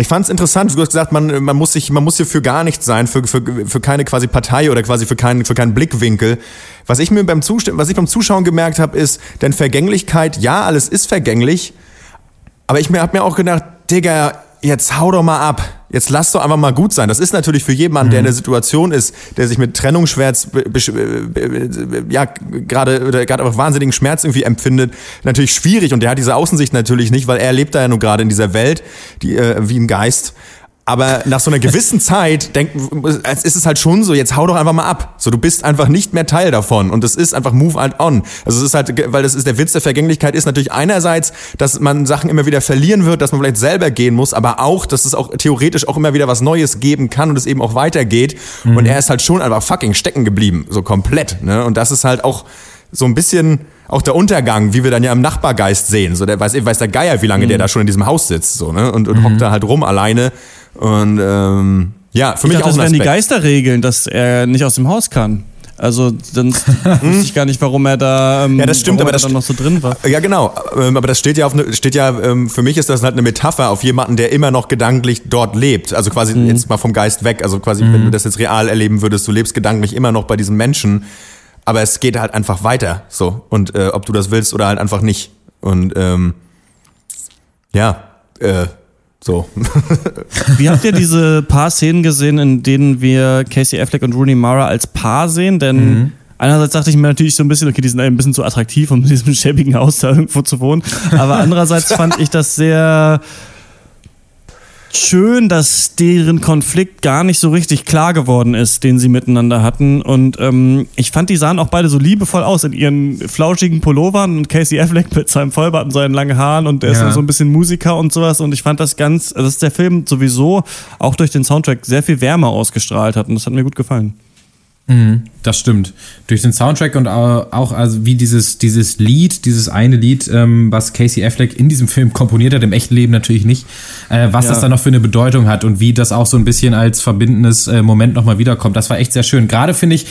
ich fand es interessant, du hast gesagt, man, man, muss sich, man muss hier für gar nichts sein, für, für, für keine quasi Partei oder quasi für keinen, für keinen Blickwinkel. Was ich mir beim Zustimmen, was ich beim Zuschauen gemerkt habe, ist, denn Vergänglichkeit, ja, alles ist vergänglich, aber ich mir, hab mir auch gedacht, Digga, jetzt hau doch mal ab. Jetzt lass doch einfach mal gut sein. Das ist natürlich für jemanden, der in der Situation ist, der sich mit Trennungsschmerz, ja, gerade, oder gerade einfach wahnsinnigen Schmerz irgendwie empfindet, natürlich schwierig. Und der hat diese Außensicht natürlich nicht, weil er lebt da ja nur gerade in dieser Welt, die, äh, wie ein Geist. Aber nach so einer gewissen (laughs) Zeit denk, ist es halt schon so, jetzt hau doch einfach mal ab. So, du bist einfach nicht mehr Teil davon. Und es ist einfach move halt on. Also es ist halt, weil das ist der Witz der Vergänglichkeit ist natürlich einerseits, dass man Sachen immer wieder verlieren wird, dass man vielleicht selber gehen muss, aber auch, dass es auch theoretisch auch immer wieder was Neues geben kann und es eben auch weitergeht. Mhm. Und er ist halt schon einfach fucking stecken geblieben. So komplett. Ne? Und das ist halt auch so ein bisschen auch der Untergang, wie wir dann ja im Nachbargeist sehen. So, der weiß, weiß der Geier, wie lange mhm. der da schon in diesem Haus sitzt, so, ne? Und, und mhm. hockt da halt rum alleine und ähm, ja, für ich mich dachte, auch das wären die Geisterregeln, dass er nicht aus dem Haus kann. Also dann (laughs) wusste ich gar nicht, warum er da, ähm, ja, das stimmt, aber das dann noch so drin war. Ja, genau. Ähm, aber das steht ja auf ne, steht ja ähm, für mich ist das halt eine Metapher auf jemanden, der immer noch gedanklich dort lebt. Also quasi mhm. jetzt mal vom Geist weg. Also quasi, mhm. wenn du das jetzt real erleben würdest, du lebst gedanklich immer noch bei diesem Menschen, aber es geht halt einfach weiter. So und äh, ob du das willst oder halt einfach nicht. Und ähm, ja. Äh, so. (laughs) Wie habt ihr diese paar Szenen gesehen, in denen wir Casey Affleck und Rooney Mara als Paar sehen? Denn mhm. einerseits dachte ich mir natürlich so ein bisschen, okay, die sind ein bisschen zu attraktiv, um in diesem schäbigen Haus da irgendwo zu wohnen. Aber (laughs) andererseits fand ich das sehr schön, dass deren Konflikt gar nicht so richtig klar geworden ist, den sie miteinander hatten. Und ähm, ich fand, die sahen auch beide so liebevoll aus in ihren flauschigen Pullovern und Casey Affleck (laughs) mit seinem Vollbart und seinen langen Haaren und der ja. ist so ein bisschen Musiker und sowas. Und ich fand das ganz, also dass der Film sowieso auch durch den Soundtrack sehr viel Wärme ausgestrahlt hat und das hat mir gut gefallen. Mhm, das stimmt. Durch den Soundtrack und auch also wie dieses, dieses Lied, dieses eine Lied, ähm, was Casey Affleck in diesem Film komponiert hat, im echten Leben natürlich nicht, äh, was ja. das dann noch für eine Bedeutung hat und wie das auch so ein bisschen als verbindendes äh, Moment nochmal wiederkommt. Das war echt sehr schön. Gerade finde ich,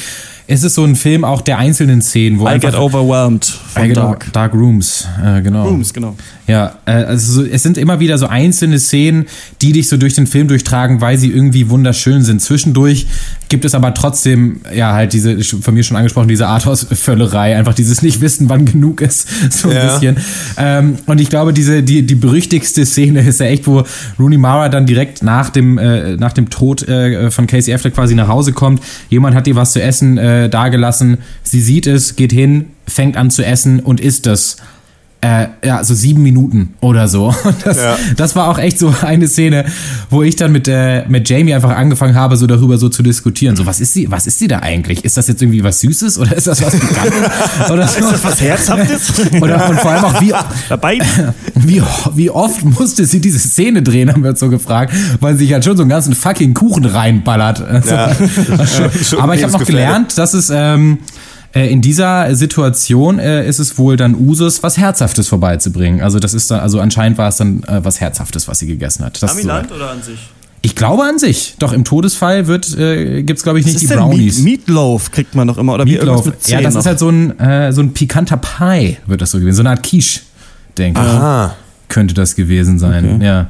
ist es so ein Film auch der einzelnen Szenen, wo I einfach, get overwhelmed von I Dark. Dark Rooms, äh, genau. Rooms, genau. Ja, äh, also es sind immer wieder so einzelne Szenen, die dich so durch den Film durchtragen, weil sie irgendwie wunderschön sind. Zwischendurch gibt es aber trotzdem, ja, halt diese, von mir schon angesprochen, diese Arthouse-Völlerei, einfach dieses Nicht-Wissen, wann genug ist, (laughs) so ein ja. bisschen. Ähm, und ich glaube, diese, die, die berüchtigste Szene ist ja echt, wo Rooney Mara dann direkt nach dem, äh, nach dem Tod äh, von Casey Affleck quasi nach Hause kommt. Jemand hat ihr was zu essen äh, dagelassen. Sie sieht es, geht hin, fängt an zu essen und isst es äh, ja, so sieben Minuten oder so. (laughs) Das, ja. das war auch echt so eine Szene, wo ich dann mit, äh, mit Jamie einfach angefangen habe, so darüber so zu diskutieren. So, was ist sie, was ist sie da eigentlich? Ist das jetzt irgendwie was Süßes oder ist das was Pikantes? (laughs) oder so? Ist das was Herzhaftes? (laughs) Oder, und vor allem auch, wie, Dabei? Wie, wie oft musste sie diese Szene drehen, haben wir uns so gefragt, weil sie sich halt schon so einen ganzen fucking Kuchen reinballert. Ja. Aber ich habe noch gelernt, dass es, ähm, äh, in dieser Situation äh, ist es wohl dann Usus, was Herzhaftes vorbeizubringen. Also das ist dann, also anscheinend war es dann äh, was Herzhaftes, was sie gegessen hat. Das Amiland so, oder an sich? Ich glaube an sich. Doch im Todesfall wird äh, gibt's glaube ich nicht die Brownies. Meat, Meatloaf kriegt man doch immer oder Meatloaf. Wie ja, das noch. ist halt so ein äh, so ein pikanter Pie wird das so gewesen, so eine Art Quiche, denke ich. Könnte das gewesen sein. Okay. Ja.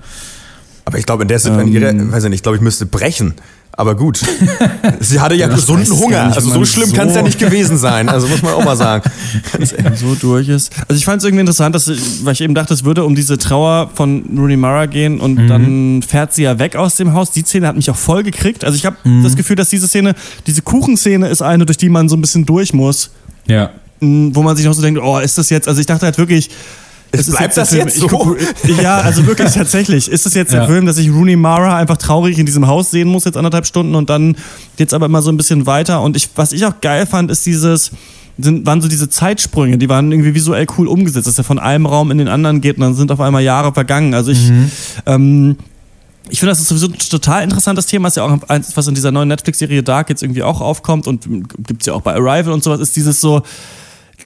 Aber ich glaube in der Situation, ähm, weiß ich nicht, ich glaube ich müsste brechen. Aber gut, (laughs) sie hatte ja, ja gesunden Hunger. Nicht, also so schlimm so kann es ja nicht gewesen sein. Also muss man auch mal sagen. (laughs) so durch ist. Also ich fand es irgendwie interessant, dass, weil ich eben dachte, es würde um diese Trauer von Rooney Mara gehen und mhm. dann fährt sie ja weg aus dem Haus. Die Szene hat mich auch voll gekriegt. Also ich habe mhm. das Gefühl, dass diese Szene, diese Kuchenszene ist eine, durch die man so ein bisschen durch muss. Ja. Wo man sich noch so denkt, oh, ist das jetzt, also ich dachte halt wirklich, es bleibt das jetzt so? Guck, (laughs) ja, also wirklich tatsächlich. Ist es jetzt ja. der Film, dass ich Rooney Mara einfach traurig in diesem Haus sehen muss, jetzt anderthalb Stunden und dann geht's aber immer so ein bisschen weiter. Und ich, was ich auch geil fand, ist dieses, sind, waren so diese Zeitsprünge, die waren irgendwie visuell cool umgesetzt, dass er von einem Raum in den anderen geht und dann sind auf einmal Jahre vergangen. Also ich, mhm. ähm, ich finde, das ist sowieso ein total interessantes Thema, ist ja auch eins, was in dieser neuen Netflix-Serie Dark jetzt irgendwie auch aufkommt und gibt's ja auch bei Arrival und sowas, ist dieses so,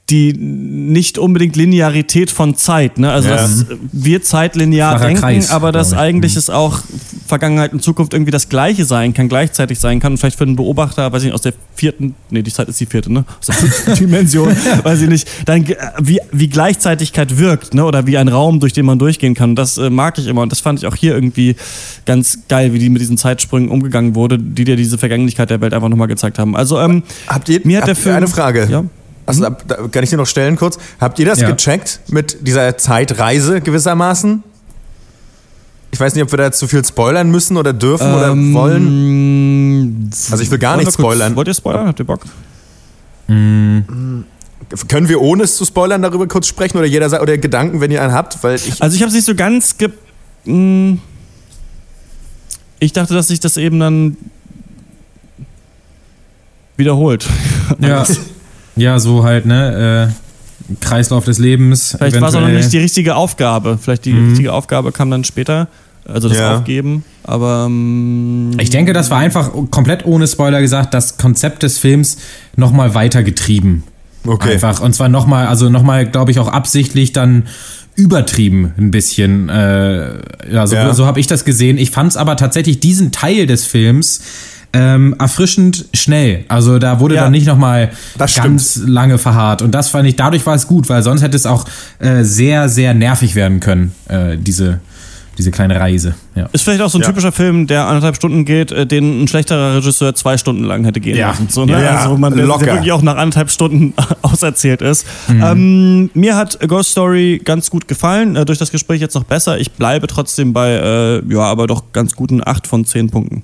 die nicht unbedingt Linearität von Zeit. Ne? Also ja. dass wir zeitlinear denken, Kreis, aber dass eigentlich mhm. es auch Vergangenheit und Zukunft irgendwie das Gleiche sein kann, gleichzeitig sein kann. Und vielleicht für einen Beobachter, weiß ich nicht, aus der vierten, nee, die Zeit ist die vierte, ne? Aus der fünften (laughs) Dimension, weiß ich nicht, dann wie, wie Gleichzeitigkeit wirkt, ne? Oder wie ein Raum, durch den man durchgehen kann. Das äh, mag ich immer. Und das fand ich auch hier irgendwie ganz geil, wie die mit diesen Zeitsprüngen umgegangen wurde, die dir diese Vergänglichkeit der Welt einfach nochmal gezeigt haben. Also, ähm, habt ihr, mir hat der Film. Eine Frage. Ja? Also, mhm. da, kann ich dir noch stellen kurz? Habt ihr das ja. gecheckt mit dieser Zeitreise gewissermaßen? Ich weiß nicht, ob wir da zu viel spoilern müssen oder dürfen ähm, oder wollen. Also ich will gar nicht spoilern. Kurz, wollt ihr spoilern? Habt ihr Bock? Mhm. Können wir ohne es zu spoilern darüber kurz sprechen oder jeder oder Gedanken, wenn ihr einen habt? Weil ich also ich habe es nicht so ganz ge. Mh, Ich dachte, dass sich das eben dann wiederholt. Ja, (laughs) ja so halt, ne? Äh, Kreislauf des Lebens. Vielleicht war es auch noch nicht die richtige Aufgabe. Vielleicht die Mhm. richtige Aufgabe kam dann später. Also das Ja. Aufgeben. Aber ähm, Ich denke, das war einfach komplett ohne Spoiler gesagt, das Konzept des Films nochmal weitergetrieben. Okay. Einfach. Und zwar nochmal, also nochmal, glaube ich, auch absichtlich dann übertrieben ein bisschen. Äh, ja, so, Ja. so habe ich das gesehen. Ich fand es aber tatsächlich diesen Teil des Films ähm, erfrischend schnell. Also da wurde Ja. dann nicht nochmal Das ganz lange verharrt. Und das fand ich, dadurch war es gut, weil sonst hätte es auch äh, sehr, sehr nervig werden können, äh, diese, diese kleine Reise. Ja. ist vielleicht auch so ein Ja. typischer Film, der anderthalb Stunden geht, äh, den ein schlechterer Regisseur zwei Stunden lang hätte gehen Ja. lassen. So, ne? Ja, also man der, locker. der wirklich auch nach anderthalb Stunden (laughs) auserzählt ist. Mhm. Ähm, mir hat A Ghost Story ganz gut gefallen, äh, durch das Gespräch jetzt noch besser. Ich bleibe trotzdem bei, äh, ja, aber doch ganz guten acht von zehn Punkten.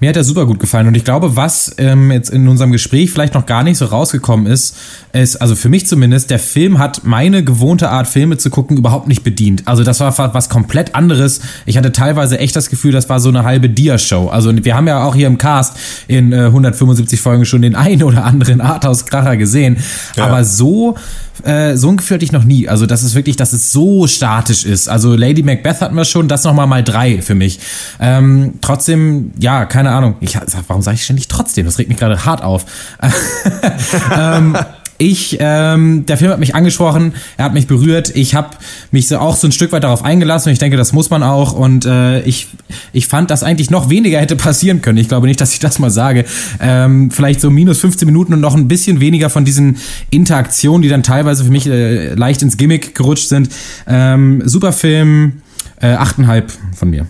Mir hat er super gut gefallen und ich glaube, was ähm, jetzt in unserem Gespräch vielleicht noch gar nicht so rausgekommen ist, ist, also für mich zumindest, der Film hat meine gewohnte Art, Filme zu gucken, überhaupt nicht bedient. Also das war was komplett anderes. Ich hatte teilweise echt das Gefühl, das war so eine halbe Dia-Show. Also wir haben ja auch hier im Cast in äh, 175 Folgen schon den einen oder anderen Arthouse-Kracher gesehen. Ja. Aber so äh, so ein Gefühl hatte ich noch nie. Also, das ist wirklich, dass es so statisch ist. Also, Lady Macbeth hatten wir schon, das nochmal mal drei für mich. Ähm, trotzdem, ja, keine Ahnung. Ich, warum sage ich ständig trotzdem? Das regt mich gerade hart auf. (laughs) ähm, ich, ähm, der Film hat mich angesprochen, er hat mich berührt. Ich habe mich so auch so ein Stück weit darauf eingelassen und ich denke, das muss man auch. Und äh, ich, ich fand, dass eigentlich noch weniger hätte passieren können. Ich glaube nicht, dass ich das mal sage. Ähm, vielleicht so minus 15 Minuten und noch ein bisschen weniger von diesen Interaktionen, die dann teilweise für mich äh, leicht ins Gimmick gerutscht sind. Ähm, super Film, äh, 8,5 von mir.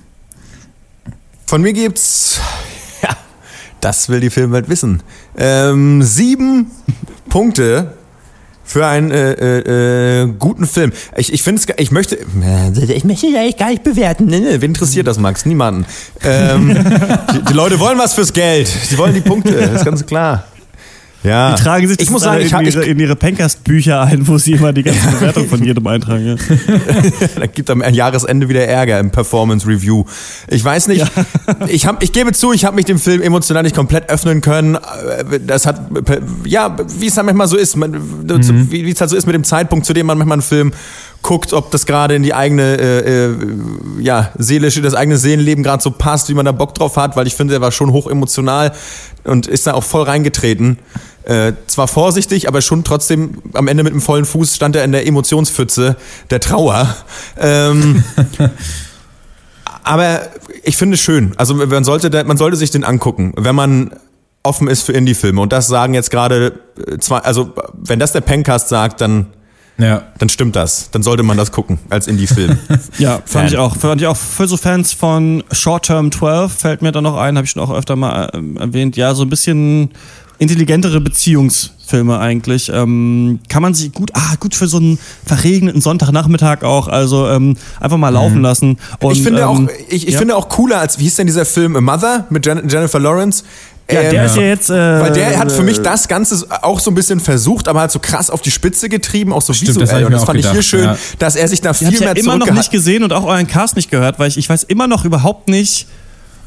Von mir gibt's, das will die Filmwelt wissen. Ähm, sieben (laughs) Punkte für einen äh, äh, äh, guten Film. Ich, ich finde es, ich möchte, äh, ich möchte ja eigentlich gar nicht bewerten. Ne, ne, wen interessiert das, Max? Niemanden. Ähm, (laughs) die, die Leute wollen was fürs Geld. Die wollen die Punkte. Das ist ganz klar. Ja. Die tragen sich ich muss sagen, ich, in, ihre, in ihre Pencast-Bücher ein, wo sie immer die ganze Bewertung von jedem eintragen. Ja. (laughs) da gibt am Jahresende wieder Ärger im Performance Review. Ich weiß nicht, ich, hab, ich gebe zu, ich habe mich dem Film emotional nicht komplett öffnen können. Das hat, ja, wie es dann manchmal so ist, man, wie wie es halt so ist mit dem Zeitpunkt, zu dem man manchmal einen Film guckt, ob das gerade in die eigene, äh, äh, ja, seelische, das eigene Seelenleben gerade so passt, wie man da Bock drauf hat, weil ich finde, er war schon hoch emotional und ist da auch voll reingetreten. Äh, zwar vorsichtig, aber schon trotzdem am Ende mit einem vollen Fuß stand er in der Emotionspfütze der Trauer. Ähm, (laughs) aber ich finde es schön. Also man sollte, da- man sollte sich den angucken, wenn man offen ist für Indie-Filme. Und das sagen jetzt gerade äh, zwei, also wenn das der Pencast sagt, dann, Ja. dann stimmt das. Dann sollte man das gucken als Indie-Film. (laughs) Ja, fand Fan. ich auch. Fand ich auch für so Fans von Short Term 12 fällt mir da noch ein, habe ich schon auch öfter mal ähm, erwähnt. Ja, so ein bisschen intelligentere Beziehungsfilme eigentlich. Ähm, kann man sich gut, ah, gut für so einen verregneten Sonntagnachmittag auch, also ähm, einfach mal laufen lassen. Und, ich finde ähm, auch, ich, ich ja. finde auch cooler als, wie hieß denn dieser Film A Mother mit Jen Jennifer Lawrence? Ja, der Ähm, ist ja jetzt. Äh, Weil der hat für mich das Ganze auch so ein bisschen versucht, aber halt so krass auf die Spitze getrieben, auch so Stimmt, das visuell. ich und das fand ich hier gedacht, schön, ja. dass er sich da Ich viel ja mehr immer noch nicht gesehen und auch euren Cast nicht gehört, weil ich, ich weiß immer noch überhaupt nicht,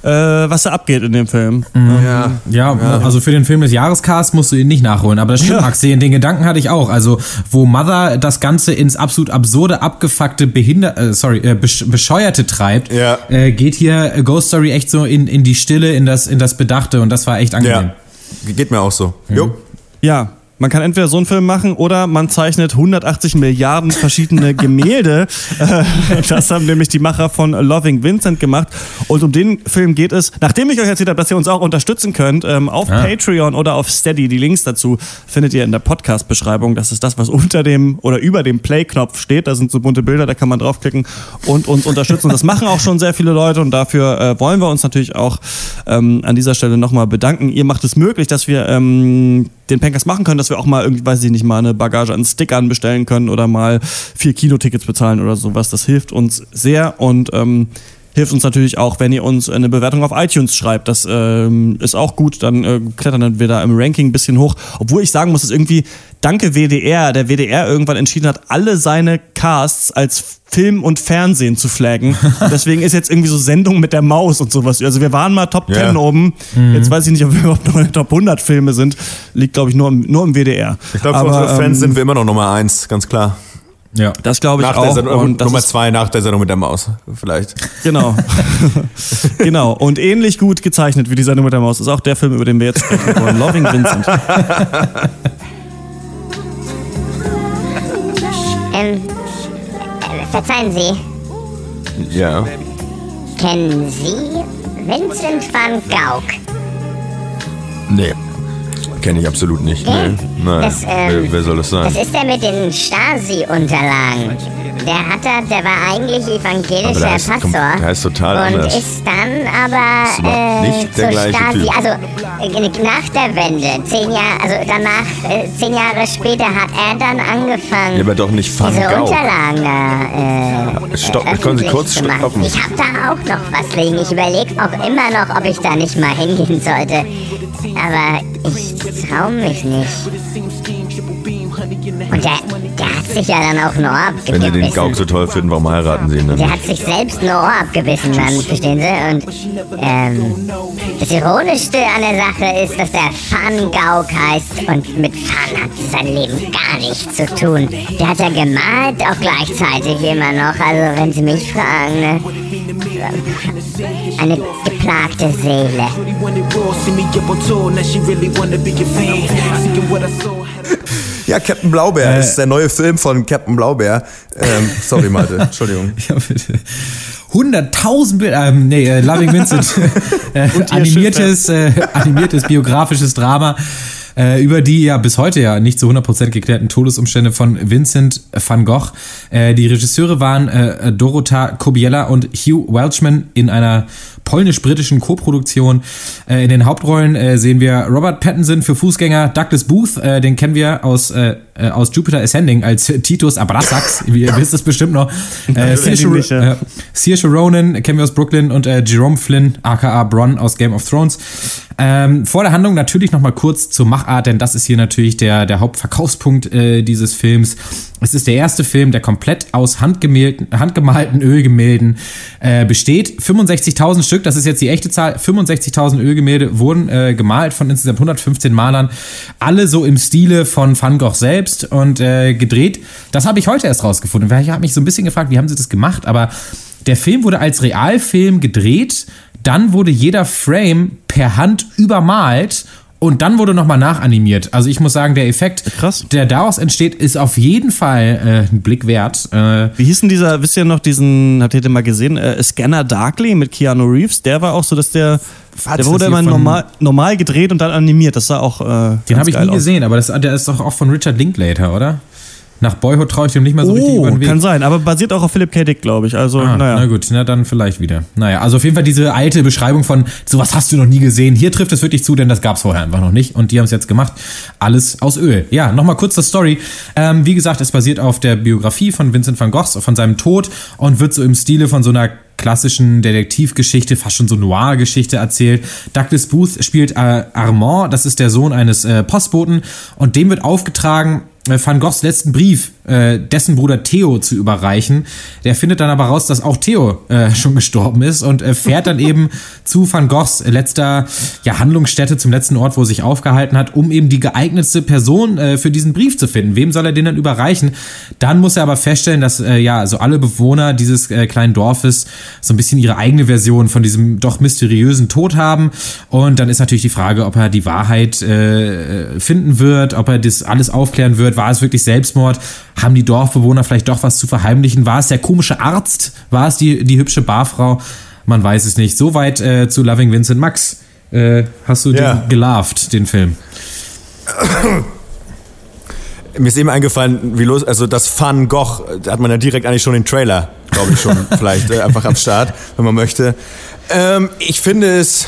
äh, was da abgeht in dem Film. Ja. Ja, also für den Film des Jahrescast musst du ihn nicht nachholen. Aber das stimmt, Max, den, den Gedanken hatte ich auch. Also, wo Mother das Ganze ins absolut absurde, abgefuckte, behinder, äh, sorry, äh, besch bescheuerte treibt, Ja. äh, geht hier Ghost Story echt so in, in die Stille, in das, in das Bedachte und das war echt angenehm. Ja. Geht mir auch so. Jo. Ja, man kann entweder so einen Film machen oder man zeichnet 180 Milliarden verschiedene (laughs) Gemälde. Äh, das haben nämlich die Macher von Loving Vincent gemacht. Und um den Film geht es, nachdem ich euch erzählt habe, dass ihr uns auch unterstützen könnt, ähm, auf Ah. Patreon oder auf Steady. Die Links dazu findet ihr in der Podcast-Beschreibung. Das ist das, was unter dem oder über dem Play-Knopf steht. Da sind so bunte Bilder, da kann man draufklicken und uns unterstützen. Das machen auch schon sehr viele Leute und dafür äh, wollen wir uns natürlich auch ähm, an dieser Stelle nochmal bedanken. Ihr macht es möglich, dass wir ähm, den Pankers machen können, dass wir auch mal irgendwie, weiß ich nicht, mal eine Bagage an Stickern bestellen können oder mal vier Kinotickets bezahlen oder sowas. Das hilft uns sehr und ähm, hilft uns natürlich auch, wenn ihr uns eine Bewertung auf iTunes schreibt. Das ähm, ist auch gut, dann äh, klettern wir da im Ranking ein bisschen hoch. Obwohl ich sagen muss, dass irgendwie, danke WDR, der WDR irgendwann entschieden hat, alle seine Casts als Film und Fernsehen zu flaggen. (laughs) Deswegen ist jetzt irgendwie so Sendung mit der Maus und sowas. Also wir waren mal Top 10 Ja. oben. Jetzt weiß ich nicht, ob wir überhaupt noch in den Top 100 Filme sind. Liegt, glaube ich, nur im, nur im WDR. Ich glaube, für unsere Fans ähm, sind wir immer noch Nummer eins, ganz klar. Ja. Das glaube ich Nach auch. der Sendung, und Nummer ist- zwei nach der Sendung mit der Maus, vielleicht. Genau. (laughs) genau. Und ähnlich gut gezeichnet wie die Sendung mit der Maus ist auch der Film, über den wir jetzt sprechen wollen. Loving Vincent. (laughs) Ähm, äh, verzeihen Sie, Ja. kennen Sie Vincent van Gogh? Nee. Kenne ich absolut nicht. Nee. Nein. Das, ähm, wer, wer soll das sein? Das ist der mit den Stasi-Unterlagen. Der hat da, der war eigentlich evangelischer der kom- Pastor. der ist total und anders. ist dann aber ist äh, nicht der gleiche Stasi. Typ. Also äh, nach der Wende, zehn Jahre, also danach, äh, zehn Jahre später hat er dann angefangen. Ja, aber doch nicht Van diese. Unterlagen da, äh, Stopp, können Sie kurz stoppen? Ich habe da auch noch was liegen. Ich überlege auch immer noch, ob ich da nicht mal hingehen sollte. Aber ich trau. Und der, der hat sich ja dann auch ein Ohr Wenn Sie den abgebissen. Gauk so toll finden, warum heiraten Sie ihn dann Der hat sich selbst ein Ohr abgebissen, dann, verstehen Sie? Und ähm, das Ironischste an der Sache ist, dass der Van Gauk heißt und mit Van hat sein Leben gar nichts zu tun. Der hat ja gemalt auch gleichzeitig immer noch, also wenn Sie mich fragen, ne? Eine geplagte Seele. Ja, Captain Blaubeer ist der neue Film von Captain Blaubeer. Ähm, sorry, Malte. (laughs) Entschuldigung. Ja, bitte. 100.000 Bilder, ähm, nee, äh, Loving Vincent, (laughs) äh, animiertes, äh, animiertes biografisches Drama äh, über die ja bis heute ja nicht zu 100% geklärten Todesumstände von Vincent van Gogh. Äh, die Regisseure waren äh, Dorota Kobiela und Hugh Welchman in einer polnisch-britischen Koproduktion. Äh, in den Hauptrollen äh, sehen wir Robert Pattinson für Fußgänger, Douglas Booth, äh, den kennen wir aus, äh, aus Jupiter Ascending als Titus Abrasax, wie ihr (laughs) wisst es bestimmt noch. Äh, Saoirse, äh, Saoirse Ronan kennen wir aus Brooklyn und äh, Jerome Flynn, aka Bronn aus Game of Thrones. Ähm, vor der Handlung natürlich noch mal kurz zur Machart, denn das ist hier natürlich der, der Hauptverkaufspunkt äh, dieses Films. Es ist der erste Film, der komplett aus handgemalten, handgemalten Ölgemälden äh, besteht. 65.000 Stück, das ist jetzt die echte Zahl. 65.000 Ölgemälde wurden äh, gemalt von insgesamt 115 Malern. Alle so im Stile von Van Gogh selbst und äh, gedreht. Das habe ich heute erst rausgefunden. Ich habe mich so ein bisschen gefragt, wie haben sie das gemacht? Aber der Film wurde als Realfilm gedreht. Dann wurde jeder Frame per Hand übermalt und dann wurde nochmal nachanimiert. Also ich muss sagen, der Effekt, Krass. der daraus entsteht, ist auf jeden Fall äh, ein Blick wert. Äh, Wie hieß denn dieser, wisst ihr noch diesen, habt ihr den mal gesehen, äh, Scanner Darkly mit Keanu Reeves? Der war auch so, dass der, Was, der wurde immer normal, normal gedreht und dann animiert. Das sah auch äh, den habe ich nie aus. gesehen, aber das, der ist doch auch von Richard Linklater, oder? Nach Boyhood traue ich dem nicht mehr so richtig über Oh, den Weg. kann sein, aber basiert auch auf Philip K. Dick, glaube ich. Also, Ah, naja. Na gut, na dann vielleicht wieder. Naja, also auf jeden Fall diese alte Beschreibung von sowas hast du noch nie gesehen. Hier trifft es wirklich zu, denn das gab es vorher einfach noch nicht und die haben es jetzt gemacht. Alles aus Öl. Ja, nochmal kurz zur Story. Ähm, wie gesagt, es basiert auf der Biografie von Vincent van Gogh, von seinem Tod und wird so im Stile von so einer klassischen Detektivgeschichte, fast schon so Noir-Geschichte erzählt. Douglas Booth spielt äh, Armand, das ist der Sohn eines äh, Postboten und dem wird aufgetragen, Van Goghs letzten Brief äh, dessen Bruder Theo zu überreichen. Der findet dann aber raus, dass auch Theo äh, (laughs) schon gestorben ist und äh, fährt dann eben (laughs) zu Van Goghs letzter ja, Handlungsstätte, zum letzten Ort, wo er sich aufgehalten hat, um eben die geeignetste Person äh, für diesen Brief zu finden. Wem soll er den dann überreichen? Dann muss er aber feststellen, dass äh, ja so alle Bewohner dieses äh, kleinen Dorfes so ein bisschen ihre eigene Version von diesem doch mysteriösen Tod haben. Und dann ist natürlich die Frage, ob er die Wahrheit äh, finden wird, ob er das alles aufklären wird. War es wirklich Selbstmord? Haben die Dorfbewohner vielleicht doch was zu verheimlichen? War es der komische Arzt? War es die, die hübsche Barfrau? Man weiß es nicht. Soweit äh, zu Loving Vincent. Max, äh, hast du Ja. den gelarvt, den Film? (coughs) Mir ist eben eingefallen, wie los, also das Van Gogh, da hat man ja direkt eigentlich schon den Trailer, glaube ich schon, (laughs) vielleicht äh, einfach am Start, wenn man möchte. Ähm, ich finde es,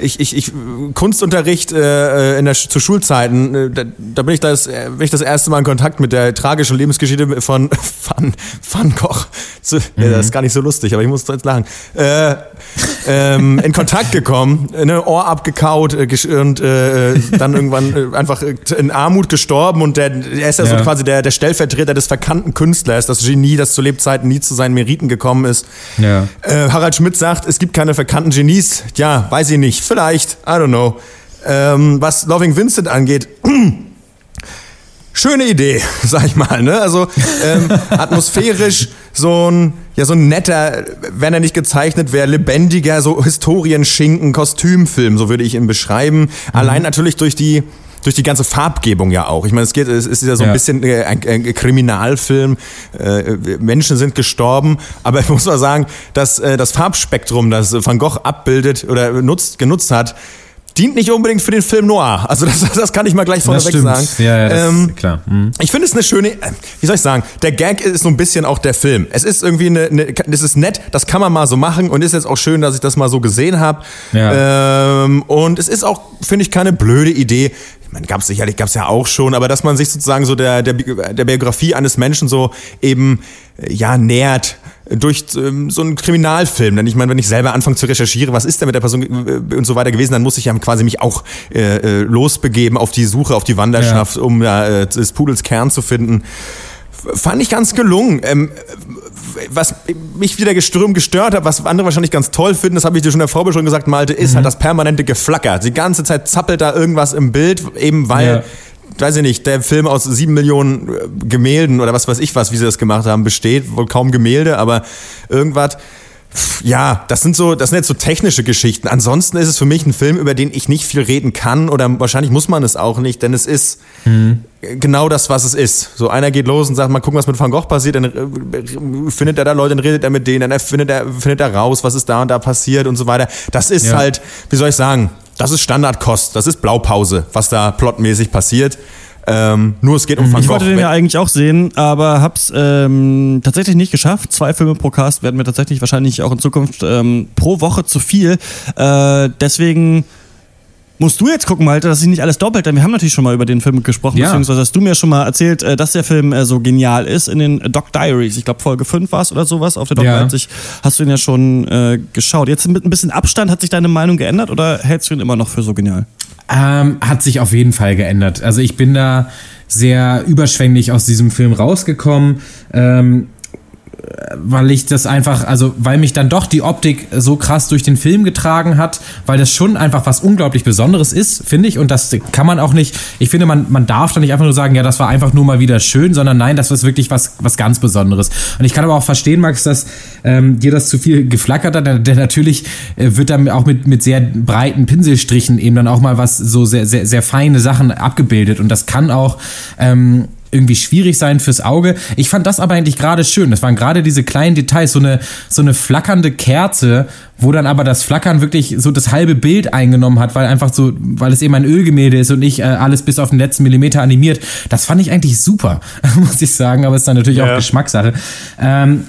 ich, ich, ich Kunstunterricht äh, in der, zu Schulzeiten, äh, da, da bin ich das, äh, bin ich das erste Mal in Kontakt mit der tragischen Lebensgeschichte von (laughs) Van, Van Gogh. Zu, mhm. ja, das ist gar nicht so lustig, aber ich muss jetzt lachen. Äh, ähm, in Kontakt gekommen, ne, Ohr abgekaut äh, und äh, dann irgendwann äh, einfach in Armut gestorben und der, er ist ja, so quasi der, der Stellvertreter des verkannten Künstlers, das Genie, das zu Lebzeiten nie zu seinen Meriten gekommen ist. Ja. Äh, Harald Schmidt sagt, es gibt keine verkannten Genies. Ja, weiß ich nicht. Vielleicht, I don't know. Ähm, was Loving Vincent angeht, (clears throat) schöne Idee, (laughs) sag ich mal. Ne? Also ähm, (laughs) atmosphärisch so ein, ja, so ein netter, wenn er nicht gezeichnet wäre, lebendiger, so Historienschinken, Kostümfilm, so würde ich ihn beschreiben. Mhm. Allein natürlich durch die durch die ganze Farbgebung ja auch. Ich meine, es geht, es ist ja so ein ja. bisschen äh, ein, ein, Kriminalfilm. Äh, Menschen sind gestorben, aber (laughs) ich muss mal sagen, dass äh, das Farbspektrum, das Van Gogh abbildet oder nutzt, genutzt hat, dient nicht unbedingt für den Film Noir. Also das, (laughs) das kann ich mal gleich vorneweg sagen. Ja, ja, ähm, klar. Mhm. Ich finde es eine schöne, wie soll ich sagen, der Gag ist so ein bisschen auch der Film. Es ist irgendwie eine, eine das ist nett, das kann man mal so machen und ist jetzt auch schön, dass ich das mal so gesehen habe. Ja. Ähm, und es ist auch, finde ich, keine blöde Idee. Ich meine, gab es sicherlich, gab es ja auch schon, aber dass man sich sozusagen so der, der, der Biografie eines Menschen so eben, ja, nähert durch ähm, so einen Kriminalfilm. Denn ich meine, wenn ich selber anfange zu recherchieren, was ist denn mit der Person äh, und so weiter gewesen, dann muss ich ja quasi mich auch äh, äh losbegeben auf die Suche, auf die Wanderschaft, ja. um äh, des Pudels Kern zu finden. Fand ich ganz gelungen. Ähm, was mich wieder geströmt gestört hat, was andere wahrscheinlich ganz toll finden, das habe ich dir schon in der Vorbereitung gesagt, Malte, ist halt mhm. halt das permanente Geflacker. Die ganze Zeit zappelt da irgendwas im Bild, eben weil ja weiß ich nicht, der Film aus sieben Millionen äh, Gemälden oder was weiß ich was, wie sie das gemacht haben, besteht. Wohl kaum Gemälde, aber irgendwas. Ja, das sind so, das sind jetzt so technische Geschichten. Ansonsten ist es für mich ein Film, über den ich nicht viel reden kann oder wahrscheinlich muss man es auch nicht, denn es ist mhm. genau das, was es ist. So einer geht los und sagt, mal gucken, was mit Van Gogh passiert, dann äh, findet er da Leute, dann redet er mit denen, dann findet er, findet er raus, was ist da und da passiert und so weiter. Das ist ja. halt, wie soll ich sagen, das ist Standardkost, das ist Blaupause, was da plotmäßig passiert. Ähm, nur es geht um Van Ich wollte den ja eigentlich auch sehen, aber hab's ähm, tatsächlich nicht geschafft. Zwei Filme pro Cast werden mir tatsächlich wahrscheinlich auch in Zukunft ähm, pro Woche zu viel. Äh, deswegen musst du jetzt gucken, Malte, dass ich nicht alles doppelt, denn wir haben natürlich schon mal über den Film gesprochen, ja. beziehungsweise hast du mir schon mal erzählt, äh, dass der Film äh, so genial ist in den Doc Diaries. Ich glaube, Folge 5 war es oder sowas auf der Doc ja. Hast du ihn ja schon äh, geschaut. Jetzt mit ein bisschen Abstand hat sich deine Meinung geändert oder hältst du ihn immer noch für so genial? Ähm, hat sich auf jeden Fall geändert. Also ich bin da sehr überschwänglich aus diesem Film rausgekommen. Ähm, weil ich das einfach, also weil mich dann doch die Optik so krass durch den Film getragen hat, weil das schon einfach was unglaublich Besonderes ist, finde ich. Und das kann man auch nicht, ich finde, man, man darf da nicht einfach nur sagen, ja, das war einfach nur mal wieder schön, sondern nein, das ist wirklich was, was ganz Besonderes. Und ich kann aber auch verstehen, Max, dass ähm, dir das zu viel geflackert hat, denn, denn natürlich äh, wird dann auch mit, mit sehr breiten Pinselstrichen eben dann auch mal was so sehr, sehr, sehr feine Sachen abgebildet. Und das kann auch ähm, irgendwie schwierig sein fürs Auge. Ich fand das aber eigentlich gerade schön. Das waren gerade diese kleinen Details, so eine, so eine flackernde Kerze, wo dann aber das Flackern wirklich so das halbe Bild eingenommen hat, weil einfach so, weil es eben ein Ölgemälde ist und nicht äh, alles bis auf den letzten Millimeter animiert. Das fand ich eigentlich super, (laughs) muss ich sagen, aber ist dann natürlich ja. auch Geschmackssache. Ähm,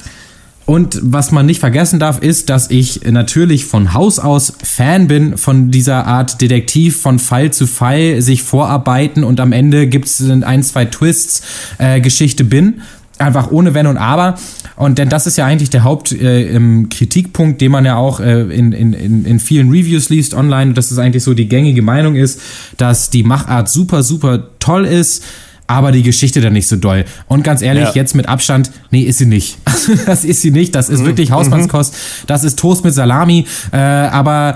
und was man nicht vergessen darf, ist, dass ich natürlich von Haus aus Fan bin von dieser Art Detektiv von Fall zu Fall sich vorarbeiten und am Ende gibt es ein, zwei Twists äh, Geschichte bin. Einfach ohne Wenn und Aber. Und denn das ist ja eigentlich der Hauptkritikpunkt, äh, den man ja auch äh, in, in, in vielen Reviews liest online. Und das ist eigentlich so die gängige Meinung ist, dass die Machart super, super toll ist aber die Geschichte dann nicht so doll. Und ganz ehrlich, ja. jetzt mit Abstand, nee, ist sie nicht. (laughs) das ist sie nicht. Das ist mhm. wirklich Hausmannskost. Das ist Toast mit Salami. Äh, aber